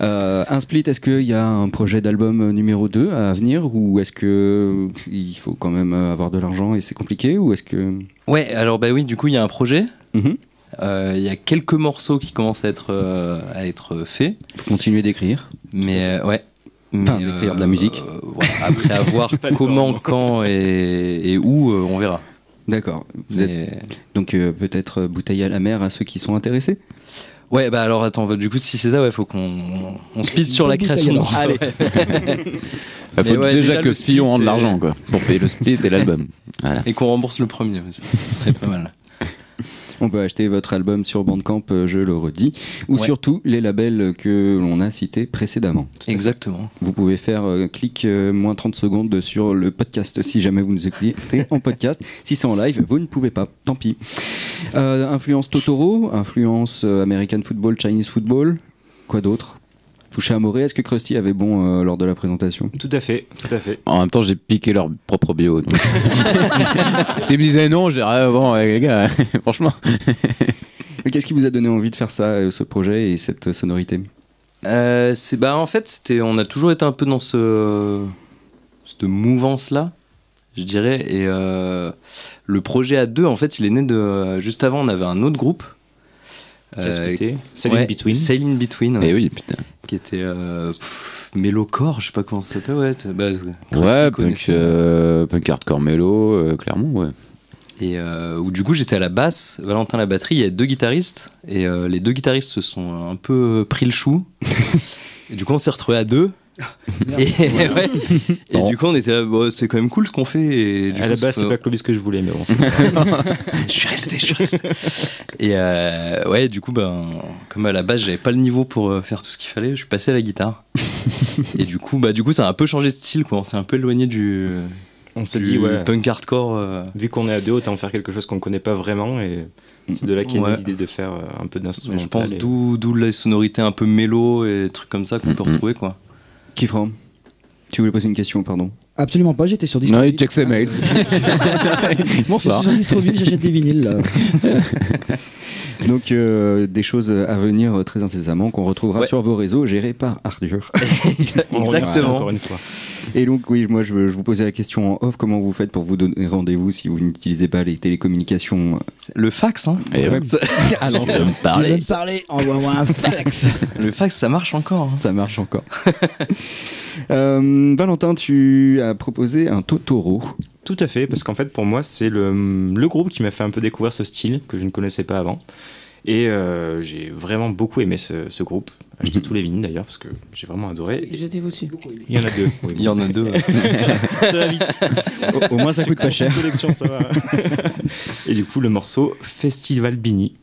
Euh, un split, est-ce qu'il y a un projet d'album euh, numéro 2 à venir ou est-ce que il faut quand même euh, avoir de l'argent et c'est compliqué ou est-ce que Ouais, alors bah oui, du coup, il y a un projet. Mhm. Il y a quelques morceaux qui commencent à être, euh, à être faits. faut continuer d'écrire Mais euh, ouais. Enfin, Mais, d'écrire de la musique. euh, voilà, après avoir comment, quand et, et où, euh, on verra. D'accord. Vous êtes Mais- donc euh, peut-être euh, bouteille à la mer à ceux qui sont intéressés? Ouais, bah alors attends, bah, du coup, si c'est ça, ouais, faut qu'on on speed sur la création de morceaux. Il faut Mais ouais, déjà, déjà, que split rende et- l'argent, quoi, pour payer le split et l'album. Voilà. Et qu'on rembourse le premier, ce serait pas mal. On peut acheter votre album sur Bandcamp, euh, je le redis, ou Ouais. surtout les labels que l'on a cités précédemment. Exactement. Vous pouvez faire euh, clic euh, moins 30 secondes sur le podcast si jamais vous nous écoutez en podcast. Si c'est en live, vous ne pouvez pas, tant pis. Euh, influence Totoro, influence American Football, Chinese Football, quoi d'autre? Touché à Moré, est-ce que Krusty avait bon euh, lors de la présentation? Tout à fait, tout à fait. En même temps, j'ai piqué leur propre bio. S'ils me disaient non, je dirais ah, bon, ouais, les gars, franchement. Mais qu'est-ce qui vous a donné envie de faire ça, euh, ce projet et cette sonorité? Euh, c'est bah en fait c'était on a toujours été un peu dans ce cette mouvance là je dirais et euh, le projet à deux en fait il est né de juste avant on avait un autre groupe splitté. Sail in Between. Sail in Between Eh oui, putain. Qui était euh, pff, Mélocore je sais pas comment ça s'appelle ouais bah, Ouais, punk, euh, punk hardcore mélo, euh, clairement, ouais. et euh, où du coup j'étais à la basse Valentin à la batterie il y a deux guitaristes et euh, les deux guitaristes se sont un peu pris le chou. Et du coup on s'est retrouvés à deux et, ouais. Et Non. du coup, on était là, c'est quand même cool ce qu'on fait. Et du À coup, la base, c'est pas Clovis que je voulais, mais bon. c'est pas grave. je suis resté, je suis resté. Et euh, ouais, du coup, ben, comme à la base, j'avais pas le niveau pour euh, faire tout ce qu'il fallait, je suis passé à la guitare. et du coup, bah, du coup, ça a un peu changé de style, quoi. On s'est un peu éloigné du, On s'est dit, ouais, punk hardcore. euh. vu qu'on est à deux, autant faire quelque chose qu'on connaît pas vraiment. Et c'est de là qu'est Ouais. l'idée de faire un peu d'instrumental. Je pense et- d'où d'où les sonorités un peu mélo et trucs comme ça qu'on peut Mhm. retrouver, quoi. Kifram Tu voulais poser une question, pardon Absolument pas, j'étais sur Non, Distroville. il check ses mails. Je Bonsoir. suis sur Distroville, j'achète des vinyles. là. Donc, euh, des choses à venir euh, très incessamment qu'on retrouvera Ouais. sur vos réseaux gérés par Arthur. Exactement. Encore une fois. Et donc, oui, moi, je, je vous posais la question en off comment vous faites pour vous donner rendez-vous si vous n'utilisez pas les télécommunications Le fax, hein. Et ouais. à l'ancienne Ça me parlait. me parler Envoie-moi un fax. Le fax, ça marche encore. hein. Ça marche encore. Euh, Valentin, tu as proposé un Totoro. Tout à fait, parce qu'en fait, pour moi, c'est le, le groupe qui m'a fait un peu découvrir ce style que je ne connaissais pas avant. Et euh, j'ai vraiment beaucoup aimé ce, ce groupe. Acheté tous les vinyles d'ailleurs, parce que j'ai vraiment adoré. Jetez-vous dessus. Il y en a deux. oui, Il y en a deux. ça va vite. Au, au moins, ça coûte pas cher. Collection, ça va. Et du coup, le morceau Festival Bini.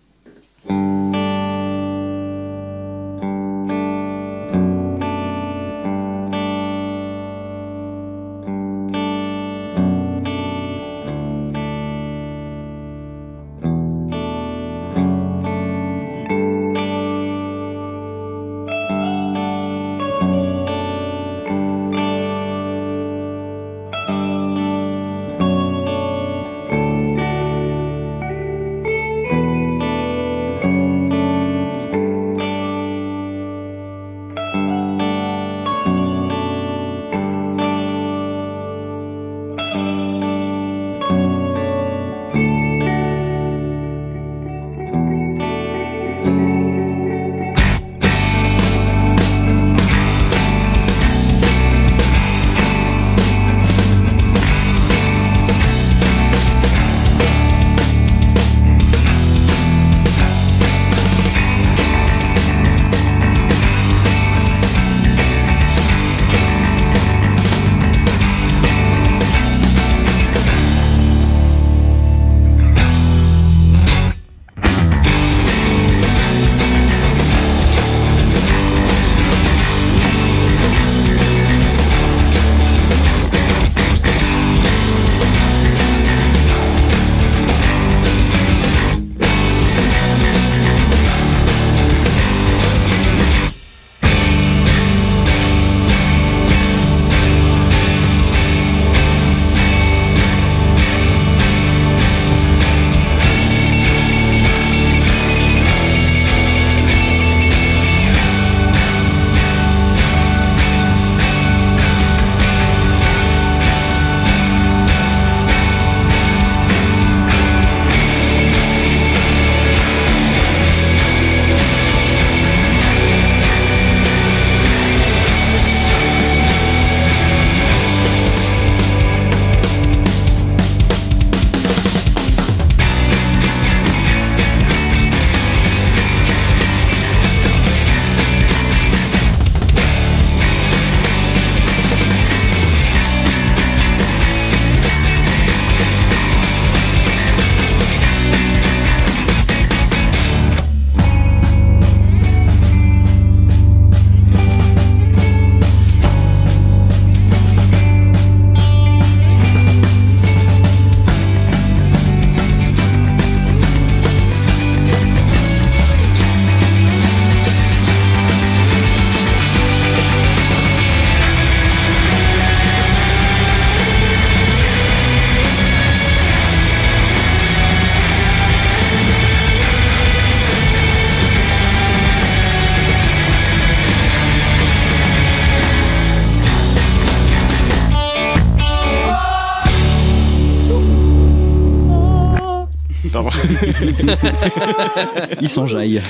Ils s'enjaillent.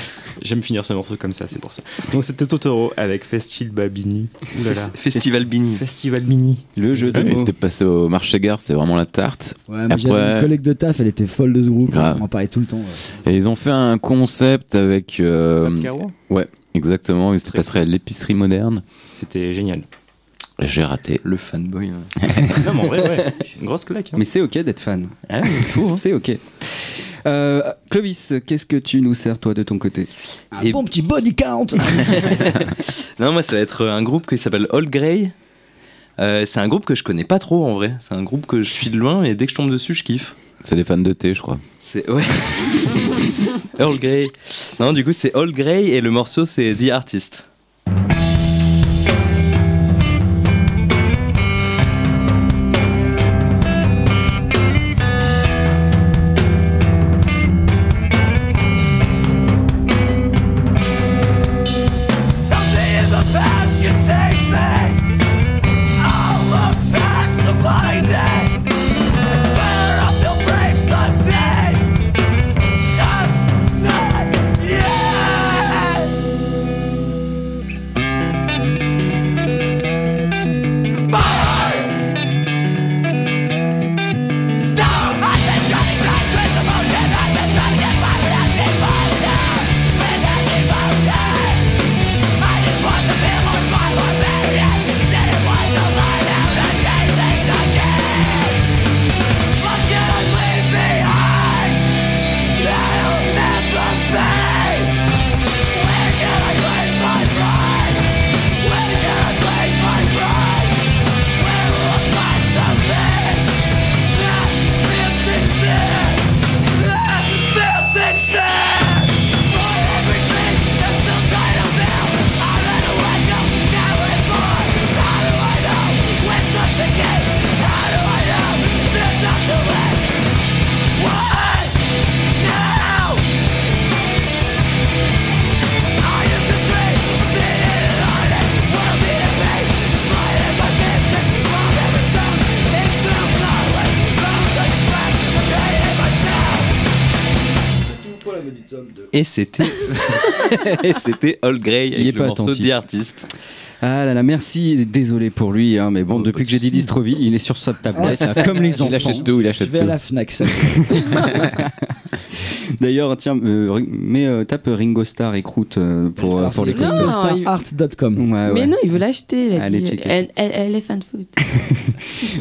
J'aime finir ce morceau comme ça, c'est pour ça. Donc c'était Totoro avec Festival Babini. Là. Festival Bini. Festival Bini. Le jeu de Ouais, mots. C'était passé au marché gare, c'était vraiment la tarte. Ouais, moi j'avais une collègue de taf, elle était folle de ce groupe. Grave. On en parlait tout le temps. ouais. Et ils ont fait un concept avec. euh, Fab Caro ouais, exactement. Ils se Très passeraient à l'épicerie moderne. C'était génial. Et J'ai raté. Le fanboy. là. non, mais en vrai, ouais. Une grosse claque. hein. Mais c'est ok d'être fan. Ah hein. C'est ok. Euh, Clovis, qu'est-ce que tu nous sers toi de ton côté Un Et- bon petit body count Non, moi, ça va être un groupe qui s'appelle All Grey. Euh, c'est un groupe que je connais pas trop en vrai. C'est un groupe que je suis de loin et dès que je tombe dessus, je kiffe. C'est des fans de thé, je crois. C'est ouais. Earl Grey. Non, du coup, c'est All Grey et le morceau c'est The Artist. C'était c'était All Grey Il est avec le pas morceau. The Artist. Ah là là, merci, désolé pour lui, hein, mais bon, Oh, depuis que j'ai dit. Distroville, il est sur sa tablette, Ah, là, comme les Il enfants. achète tout, il Je achète vais à tout. la Fnac, ça. D'ailleurs, tiens, euh, mets, euh, tape Ringo Starr et Croûte euh, pour, euh, Alors, pour c'est les costauds. Il- starart.com. Ouais, ouais. Mais non, il veut l'acheter. il a Allez, Elephant Food.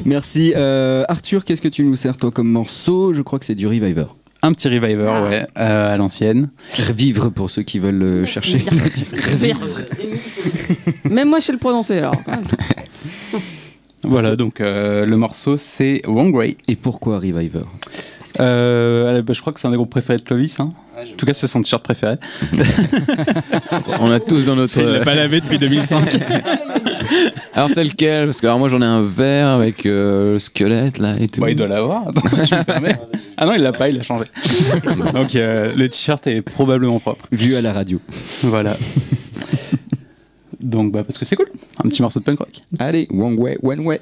Merci. Euh, Arthur, qu'est-ce que tu nous sers toi comme morceau? Je crois que c'est du Reviver. Un petit reviver, ouais, euh, à l'ancienne. Revivre pour ceux qui veulent le chercher. Même moi, je sais le prononcer alors. Voilà, donc euh, le morceau c'est Wrong Way. Et pourquoi Reviver? Euh, bah, je crois que c'est un des groupes préférés de Clovis. Hein. En tout cas, c'est son t-shirt préféré. On a tous dans notre. Il l'a pas lavé depuis 2005. Alors c'est lequel? Parce que alors moi j'en ai un vert avec euh, le squelette là et tout. Bah, il doit l'avoir. Attends, je me permets. Ah non, il l'a pas, il a changé. Donc euh, le t-shirt est probablement propre. Vu à la radio. Voilà. Donc bah parce que c'est cool. Un petit morceau de punk rock. Allez, one way, one way.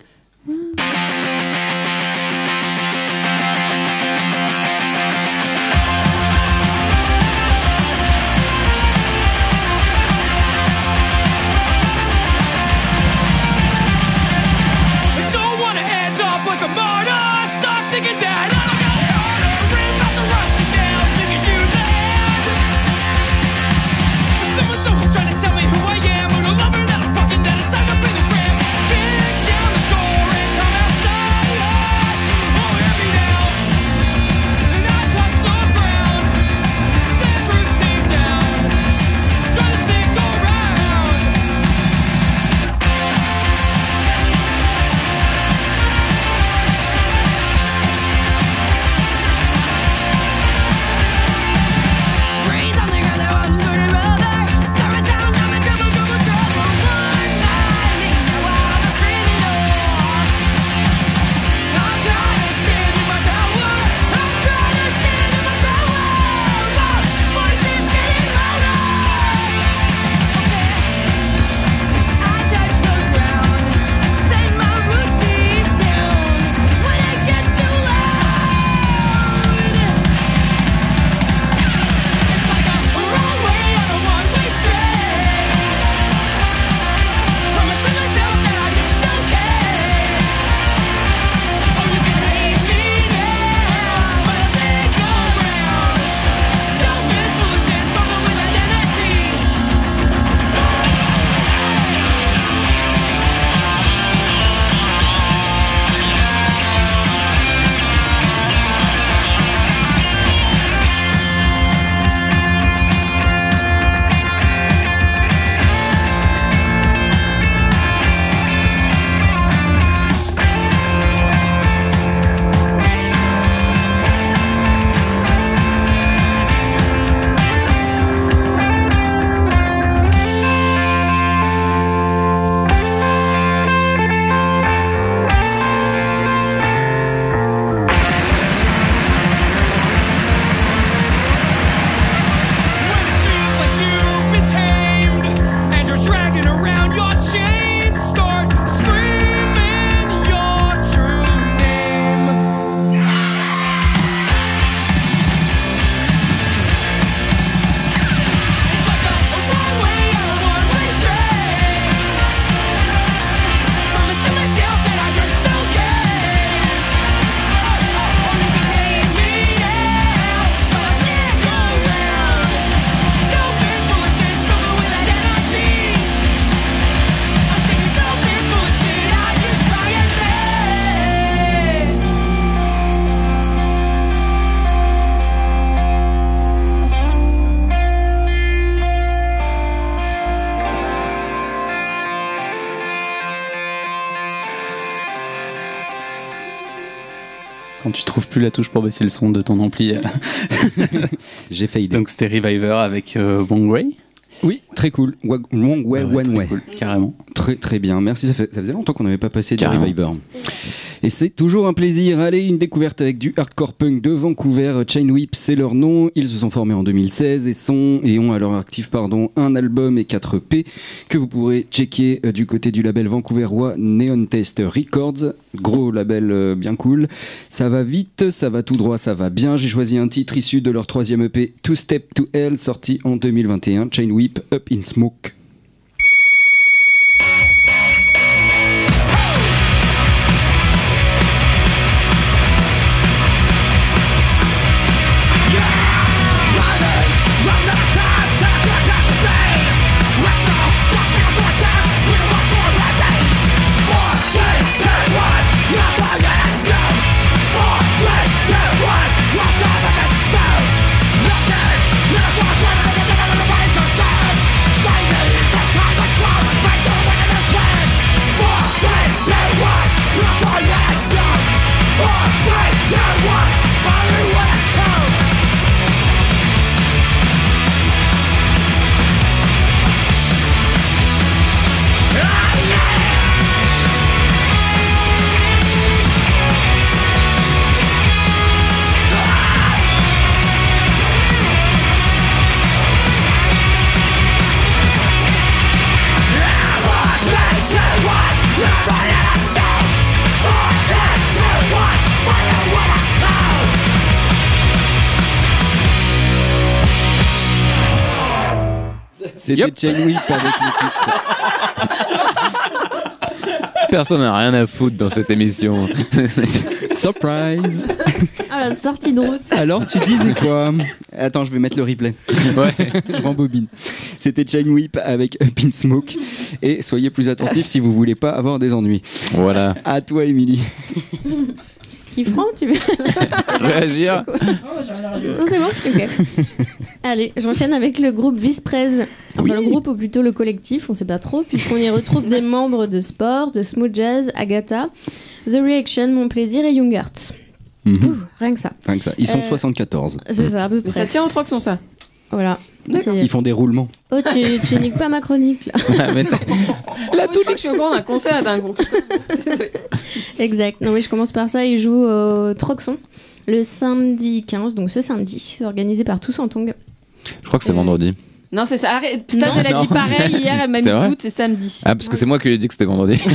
Trouves plus la touche pour baisser le son de ton ampli. J'ai failli. Donc c'était Reviver avec euh, Wong Wei. Oui, très cool. Wa- Wong Wei Ouais, très Wei. cool, carrément. Très très bien. Merci, ça, fait- ça faisait longtemps qu'on n'avait pas passé Carrément. Reviver. Et c'est toujours un plaisir. Allez, une découverte avec du hardcore punk de Vancouver. Chain Whip, c'est leur nom. Ils se sont formés en 2016 et, sont, et ont à leur actif pardon, un album et 4 P que vous pourrez checker euh, du côté du label vancouverois Neon Test Records. Gros label euh, bien cool. Ça va vite, ça va tout droit, ça va bien. J'ai choisi un titre issu de leur troisième EP, Two Step to Hell, sorti en 2021. Chain Whip, Up in Smoke. C'était Chain Whip avec le titre. Personne n'a rien à foutre dans cette émission. Surprise Ah, la sortie de route. Alors, tu disais quoi? Attends, je vais mettre le replay. Ouais. je rembobine. C'était Chain Whip avec Up in Smoke. Et soyez plus attentifs si vous voulez pas avoir des ennuis. Voilà. À toi, Émilie. Qui tu veux Réagir Non, c'est bon Ok. Allez, j'enchaîne avec le groupe Visprez. Enfin, Oui. le groupe ou plutôt le collectif, on sait pas trop, puisqu'on y retrouve des membres de Sport, de Smooth Jazz, Agatha, The Reaction, Mon Plaisir et Young Hearts. Mhm. Ouh, rien que ça. Rien que ça. Ils sont Euh, 74. C'est ça, à peu Mais ça près. tient au Troxon, ça. Voilà. Ils font des roulements. Oh, tu, tu niques pas ma chronique, là. Mais t'as- La toute fois que je suis au grand d'un concert d'un groupe. Exact. Non, mais je commence par ça. Ils jouent au Troxon le samedi 15, donc ce samedi. C'est organisé par Tous en Tongue. Je crois que c'est Euh, vendredi. Non, c'est ça. Arrête. Stas, elle a dit pareil hier, elle m'a mis le doute, c'est samedi. Ah, parce que c'est moi qui lui ai dit que c'était vendredi.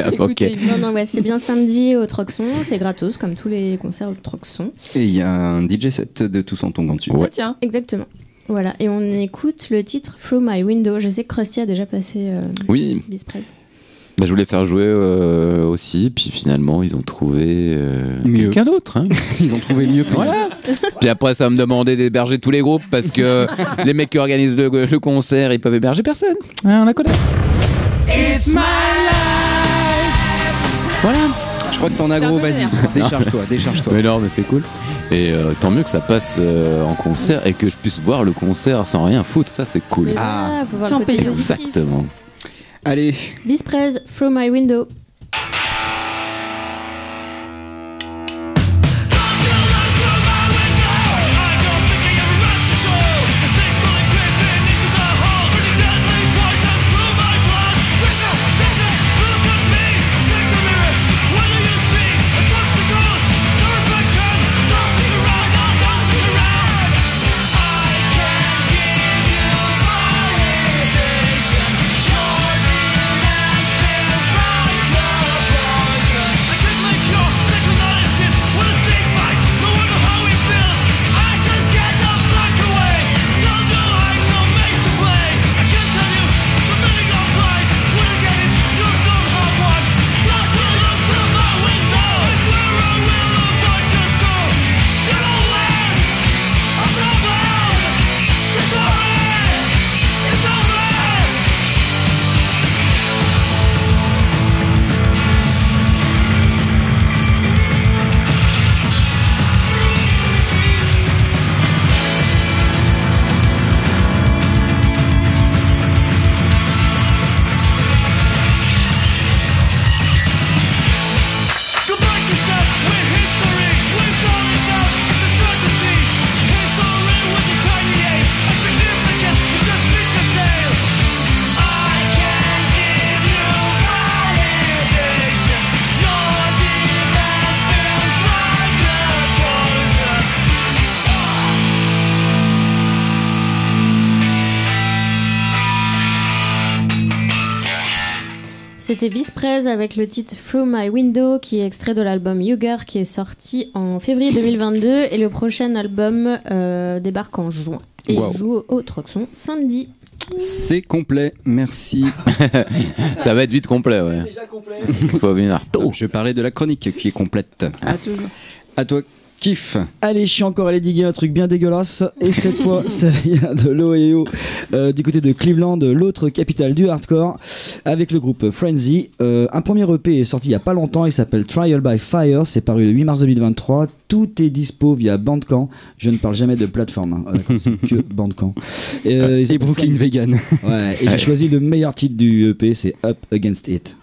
Ah, ok. Non, non, ouais, c'est bien samedi au Troxon. C'est gratos, comme tous les concerts au Troxon. Et il y a un DJ set de tous en en dessus. Ouais. Tiens. Exactement. Voilà, et on écoute le titre Through My Window. Je sais que Krusty a déjà passé euh, Oui. Bah, je voulais faire jouer euh, aussi, puis finalement ils ont trouvé euh, Mieux. quelqu'un d'autre. hein. Ils ont trouvé mieux. Voilà. Puis après, ça va me demander d'héberger tous les groupes parce que les mecs qui organisent le, le concert, ils peuvent héberger personne. On la connaît. Voilà. Je crois que t'en as gros, vas-y. Décharge-toi, décharge-toi. Mais non, mais c'est cool. Et euh, tant mieux que ça passe euh, en concert et que je puisse voir le concert sans rien foutre. Ça, c'est cool. Ah, voilà, faut voir sans le côté payer. positif. Allez, Bisprez, Through My Window. C'était Vice Prez avec le titre Through My Window qui est extrait de l'album Yuger qui est sorti en février 2022 et le prochain album euh, débarque en juin. Et Wow. joue au Troxon samedi. C'est complet, merci. Ça va être vite complet, ouais. Faut venir tôt. Je parlais de la chronique qui est complète. Ah, toujours. À toi, kiff. Allez, je suis encore allé diguer un truc bien dégueulasse. Et cette fois, ça vient de l'Ohio, euh, du côté de Cleveland, l'autre capitale du hardcore, avec le groupe Frenzy. Euh, un premier EP est sorti il y a pas longtemps. Il s'appelle Trial by Fire. C'est paru le 8 mars 2023. Tout est dispo via Bandcamp. Je ne parle jamais de plateforme. hein. D'accord, c'est que Bandcamp. Euh, Et s'appellent Brooklyn. Vegan. Ouais, et j'ai choisi le meilleur titre du EP, c'est Up Against It.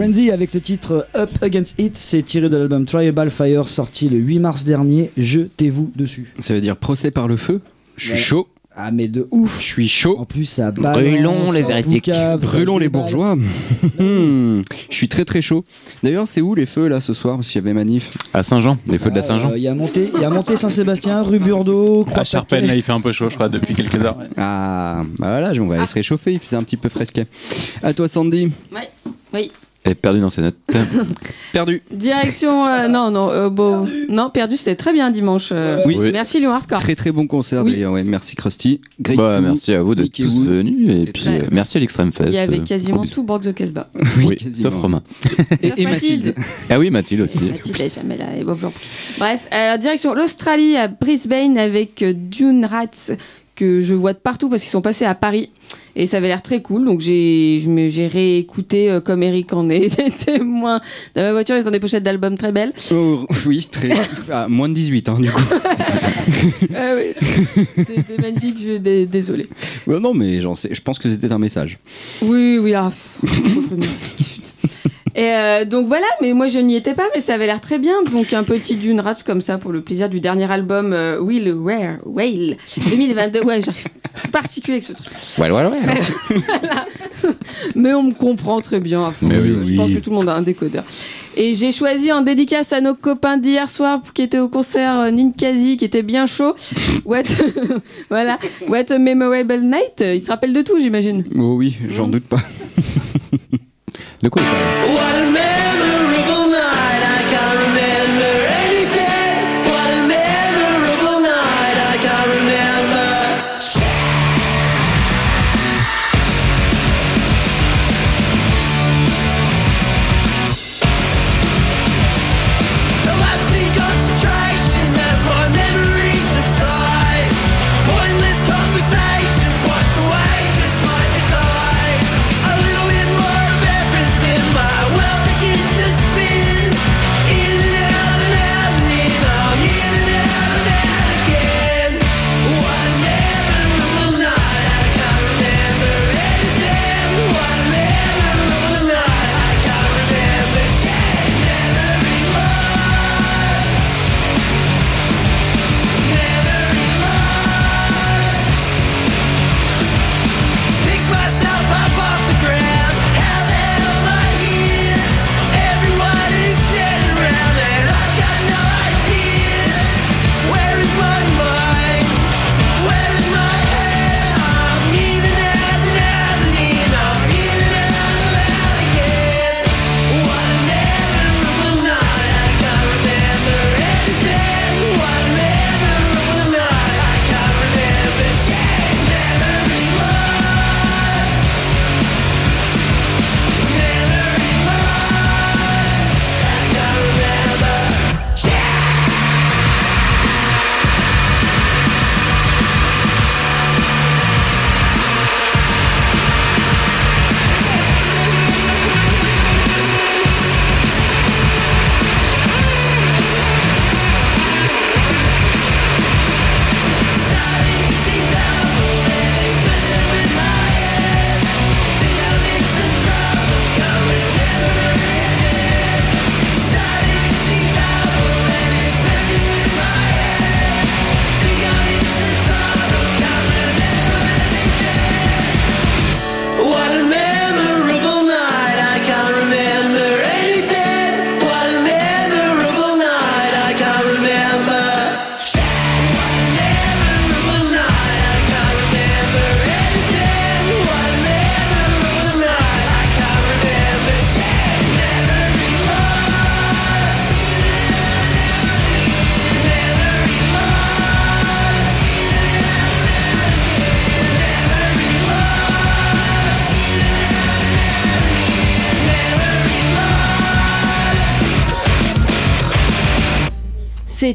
Frenzy avec le titre Up Against It, c'est tiré de l'album Trial by Fire sorti le 8 mars dernier. Jetez-vous dessus. Ça veut dire procès par le feu? Je suis Ouais. chaud. Ah mais de ouf. Je suis chaud. En plus ça balance. Brûlons les hérétiques. boucave, Brûlons les bourgeois. Hmm. Je suis très très chaud. D'ailleurs, c'est où les feux là ce soir S'il y avait manif? à Saint-Jean, les feux de la Ah, Saint-Jean. euh, Il y a monté, il y a monté Saint-Sébastien, rue Burdeau, À Charpennes, là, il fait un peu chaud, je crois, depuis quelques heures. ouais. Ah, bah voilà, on va aller se réchauffer. Il faisait un petit peu fresquet. À toi, Sandy. Ouais. Oui. Elle est perdue dans ses notes. Perdu. Direction. euh, non, non, euh, bon. Non, perdu, c'était très bien dimanche. euh. Oui. Oui. Merci Lyon Hardcore. Très très bon concert Oui. d'ailleurs. Ouais, merci Krusty. Bah, merci à vous d'être tous venus et puis euh, merci à l'Extrême Fest. Il y avait quasiment tout Brock the Casbah. Oui, quasiment. sauf Romain. Et, Mathilde. Ah oui, Mathilde aussi. Mathilde elle jamais là. et. Bref, euh, direction l'Australie à Brisbane avec euh, Dune Rats que je vois de partout parce qu'ils sont passés à Paris et ça avait l'air très cool. Donc j'ai réécouté euh, comme Eric en est témoin dans ma voiture. Ils ont des pochettes d'albums très belles. Oh, oui, très. Ah, moins de 18 hein, du coup. Ah oui. C'était magnifique. Je dé- désolé. Non, mais je pense que c'était un message. Oui, oui, ah, pff. Et euh, donc voilà, mais moi je n'y étais pas, mais ça avait l'air très bien. Donc un petit Dune Rats comme ça pour le plaisir du dernier album euh, Will Where Whale 2022. Ouais, j'arrive particulier avec ce truc. Ouais, ouais, ouais. Mais on me comprend très bien. à fond. Mais oui, je pense que tout le monde a un décodeur. Et j'ai choisi en dédicace à nos copains d'hier soir qui étaient au concert euh, Ninkasi, qui était bien chaud. What, voilà, What a memorable night. Il se rappelle de tout, j'imagine. Oh oui, j'en doute pas. De quoi il parle?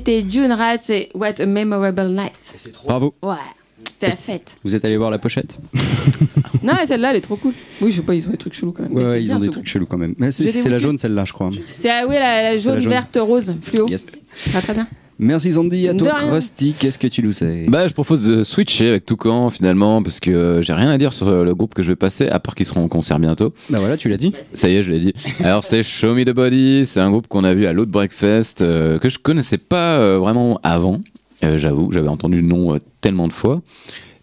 C'était Dune Rats et What a Memorable Night. Bravo. Ouais, c'était la fête. Vous êtes allé voir la pochette? Non, celle-là, elle est trop cool. Oui, je sais pas, ils ont des trucs chelous quand même. Ouais, c'est ils bien, ont des trucs chelous quand même. Mais c'est c'est la jaune celle-là, je crois. C'est ah oui, la, la jaune, jaune. verte, rose, fluo. Yes. Très très bien. Merci Sandy, à toi. Krusty, qu'est-ce que tu nous sais? Bah, je propose de switcher avec Toucan finalement, parce que euh, j'ai rien à dire sur euh, le groupe que je vais passer, à part qu'ils seront en concert bientôt. Bah voilà, tu l'as dit. Ça y est, je l'ai dit. Alors, c'est Show Me the Body, c'est un groupe qu'on a vu à l'autre Breakfast, euh, que je connaissais pas euh, vraiment avant. Euh, j'avoue, j'avais entendu le nom euh, tellement de fois.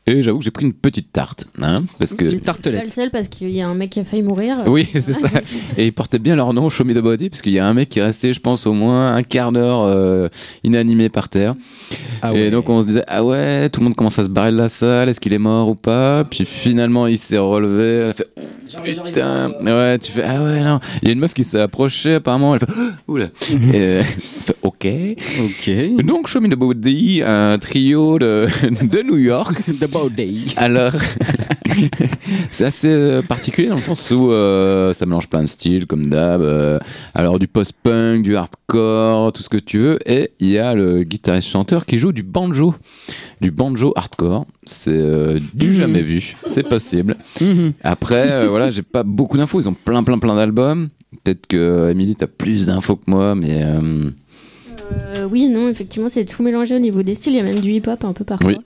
Et j'avoue que j'ai pris une petite tarte, hein, parce que. Une Pas tartelette. le seul parce qu'il y a un mec qui a failli mourir. Oui, c'est ça. Et ils portaient bien leur nom, Show Me the Body, parce qu'il y a un mec qui est resté, je pense, au moins un quart d'heure euh, inanimé par terre. Ah Et donc on se disait, ah ouais, tout le monde commence à se barrer de la salle, est-ce qu'il est mort ou pas? Puis finalement il s'est relevé, elle a fait, putain, ouais, tu fais, ah ouais, non. Il y a une meuf qui s'est approchée apparemment, elle fait, oula. Et fait, ok. Ok. Donc Show Me the Body, un trio de, de New York. The Body. Alors, c'est assez euh, particulier dans le sens où euh, ça mélange plein de styles, comme d'hab. euh, alors, du post-punk, du hardcore, tout ce que tu veux. Et il y a le guitariste-chanteur qui joue du banjo. Du banjo hardcore. C'est euh, du jamais vu. C'est possible. Après, voilà, j'ai pas beaucoup d'infos. Ils ont plein, plein, plein d'albums. Peut-être que Emily, t'as plus d'infos que moi, mais. Euh, oui, non, effectivement, c'est tout mélangé au niveau des styles. Il y a même du hip-hop un peu parfois. Oui.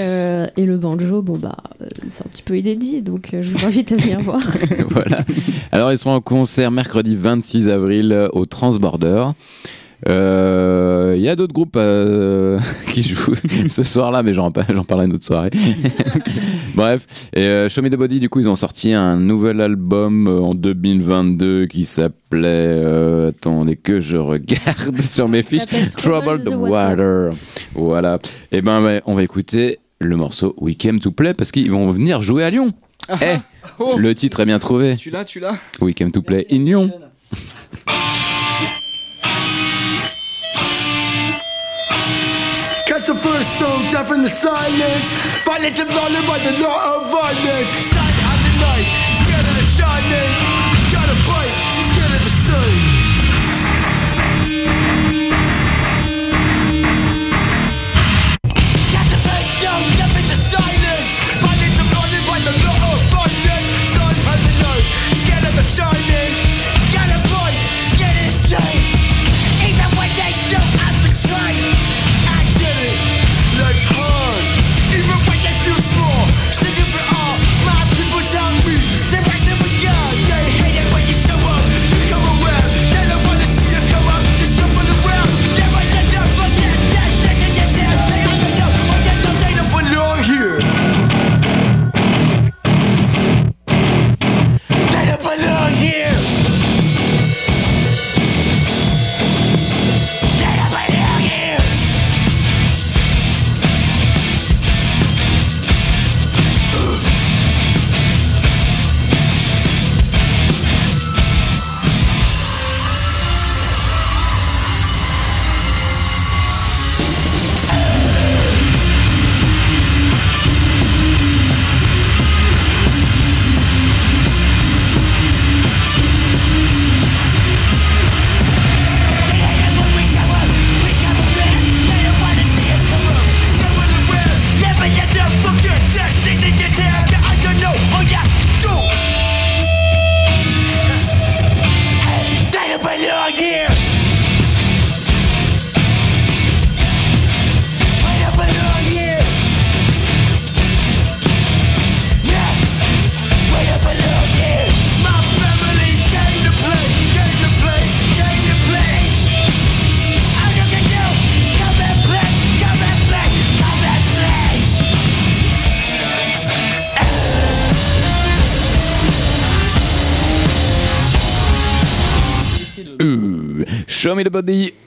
Euh, et le banjo, bon bah, euh, c'est un petit peu inédit, donc euh, je vous invite à venir voir. voilà. Alors, ils seront en concert mercredi 26 avril au Transborder. Euh, Il y a d'autres groupes euh, qui jouent ce soir-là, mais j'en parlerai une autre soirée. Bref, et euh, Show Me the Body, du coup, ils ont sorti un nouvel album en 2022 qui s'appelait. attendez que je regarde sur mes fiches. Trouble the Water. Voilà. Et ben, on va écouter le morceau We Came to Play parce qu'ils vont venir jouer à Lyon. Eh, le titre est bien trouvé. Tu l'as, tu l'as We Came to Play in Lyon. Catch the first song, death in the silence. And rolling by the law of violence. Silent as the night, scared of the shining. Gotta bite,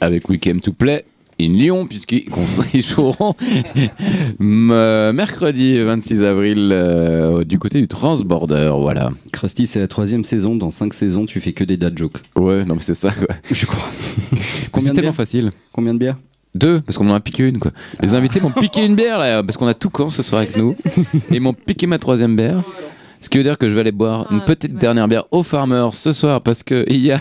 Avec We Came to Play in Lyon, puisqu'ils joueront euh, mercredi 26 avril euh, du côté du Transborder. Voilà. Krusty, c'est la troisième saison. Dans cinq saisons, tu fais que des dad jokes. Ouais, non, mais c'est ça, quoi. Je crois. C'est Combien de tellement bières facile. Combien de bières Deux, parce qu'on m'en a piqué une, quoi. Les invités m'ont piqué une bière, là, parce qu'on a tout camp ce soir avec nous. Et ils m'ont piqué ma troisième bière. Ce qui veut dire que je vais aller boire une petite dernière bière au Farmer ce soir, parce que il y a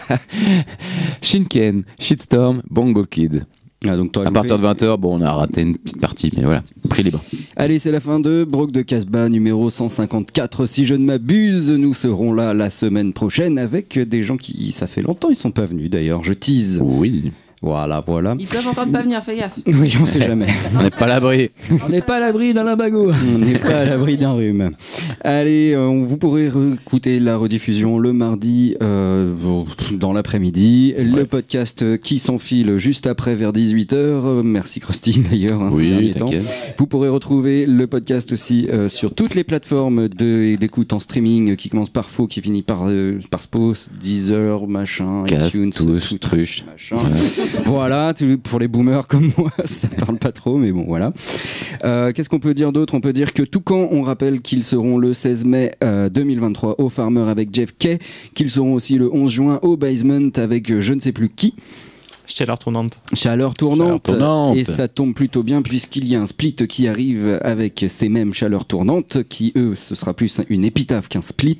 Shinken, Shitstorm, Bongo Kid. Ah, donc À partir de 20h, bon, on a raté une petite partie, mais voilà, prix libre. Allez, c'est la fin de Broc de Casbah numéro 154. Si je ne m'abuse, nous serons là la semaine prochaine avec des gens qui, ça fait longtemps, ils sont pas venus d'ailleurs. Je tease. Oui. Voilà, voilà. Ils peuvent encore ne pas venir, fais gaffe. Oui, on sait jamais. On n'est pas à l'abri. On n'est pas à l'abri d'un limbago. On n'est pas à l'abri d'un rhume. Allez, euh, vous pourrez écouter la rediffusion le mardi euh, dans l'après-midi. Le podcast qui s'enfile juste après vers 18h. Merci Krusty d'ailleurs. hein, Oui, temps. Vous pourrez retrouver le podcast aussi euh, sur toutes les plateformes de- d'écoute en streaming qui commence par faux, qui finit par, euh, par Spos, Deezer, machin, iTunes, tous, tout- truche. machin. Voilà, pour les boomers comme moi, ça parle pas trop, mais bon, voilà. Euh, Qu'est-ce qu'on peut dire d'autre? On peut dire que tout quand on rappelle qu'ils seront le 16 mai euh, 2023 au Farmer avec Jeff Kay, qu'ils seront aussi le 11 juin au Basement avec euh, je ne sais plus qui. Chaleur tournante. Chaleur tournante. Chaleur tournante. Et ça tombe plutôt bien puisqu'il y a un split qui arrive avec ces mêmes chaleurs tournantes qui, eux, ce sera plus une épitaphe qu'un split.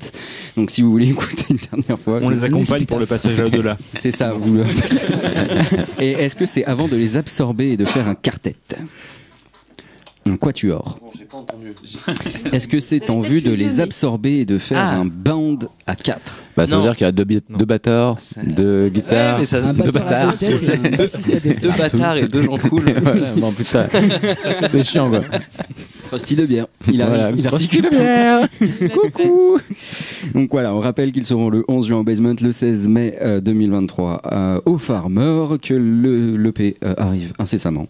Donc si vous voulez écouter une dernière fois. On les accompagne pour le passage à l'au-delà. C'est ça, vous le Et est-ce que c'est avant de les absorber et de faire un quartet? Un quatuor Est-ce que c'est en vue de les absorber et de faire Ah. un band à quatre Bah, ça veut Non. dire qu'il y a deux, bi- deux bâtards, deux guitares, Ouais, mais ça- Un deux bâtards. et un à des Deux bâtards et deux gens cool. Voilà, bon putain, c'est chiant quoi. Frosty de bière. Il a Voilà, il Frosty articule de bière. Coucou Donc voilà, on rappelle qu'ils seront le 11 juin au Basement, le 16 mai euh, 2023 euh, au Farmer, que le l'EP euh, arrive incessamment.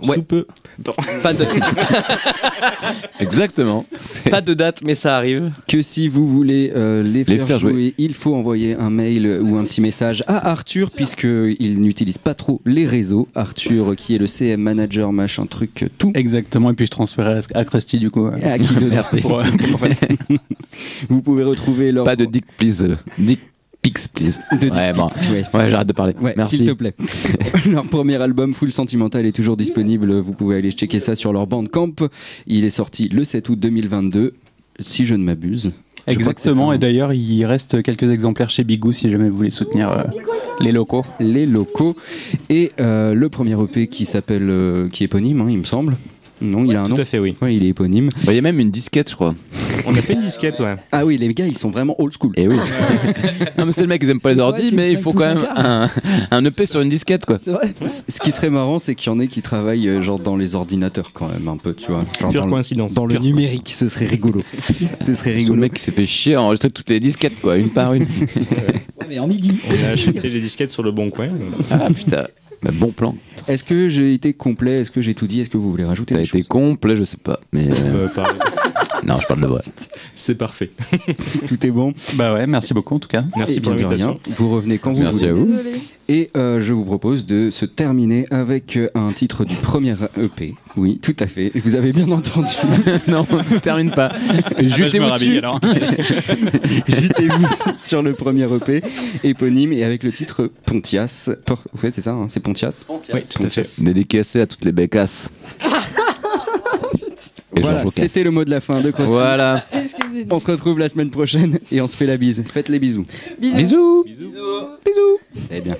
Ouais. Sous peu. Pas de, Exactement. pas de date, mais ça arrive. Que si vous voulez euh, les faire, faire jouer, jouer. il faut envoyer un mail ou un petit message à Arthur, puisqu'il n'utilise pas trop les réseaux. Arthur, qui est le CM manager, machin truc, tout. Exactement, et puis je transférais à Krusty du coup. euh, À qui de- Merci. pour, euh, Vous pouvez retrouver leur. Pas de dick please. Dick pics please. De ouais, bon. Ouais. Ouais, j'arrête de parler. Ouais, Merci. s'il te plaît. leur premier album Full Sentimental est toujours disponible. Vous pouvez aller checker ça sur leur Bandcamp. Il est sorti le 7 août 2022, si je ne m'abuse. Exactement, ça, et hein. d'ailleurs il reste quelques exemplaires chez Bigou si jamais vous voulez soutenir euh, les locaux. les locaux et euh, le premier EP qui s'appelle euh, qui est éponyme hein, il me semble non il a un Tout nom à fait, oui. ouais il est éponyme Bah, Il y a même une disquette, je crois. On a fait une disquette, ouais. ah oui les gars ils sont vraiment old school Et oui. non, mais c'est le mec, ils aiment pas les ordi, mais il faut 5 quand même un, un EP sur une disquette, quoi. C'est vrai ce qui serait marrant c'est qu'il y en ait qui travaillent euh, genre dans les ordinateurs quand même un peu tu vois genre Pure dans, le- coïncidence. dans le Pure numérique ce serait rigolo ce serait Le rigolo mec qui s'est fait chier à enregistrer toutes les disquettes, quoi, une par une. Ouais, mais en midi. On a acheté les disquettes sur le bon coin. ah putain. Bah, bon plan. est-ce que j'ai été complet? Est-ce que j'ai tout dit? Est-ce que vous voulez rajouter T'as été complet, je sais pas. Mais euh. Non, je parle de vrai. C'est parfait. tout est bon Bah ouais, merci beaucoup en tout cas. Merci pour bien de rien. l'invitation. vous revenez quand vous Merci voulez à vous. Et euh, je vous propose de se terminer avec euh, un titre du premier EP. Oui, tout à fait. Vous avez bien entendu. non, on se termine pas. Ah bah, Jutez-vous dessus. alors. Jetez-vous sur le premier EP éponyme et avec le titre Pontias. Por- Ouais, c'est ça, hein, c'est Pontias. Oui, tout à fait. Dédicacé à toutes les bécasses. Et Voilà, Georges Lucas. c'était le mot de la fin de Krusty. Voilà. On se retrouve la semaine prochaine et on se fait la bise. Faites les bisous. Bisous. Bisous. Bisous. C'est bien.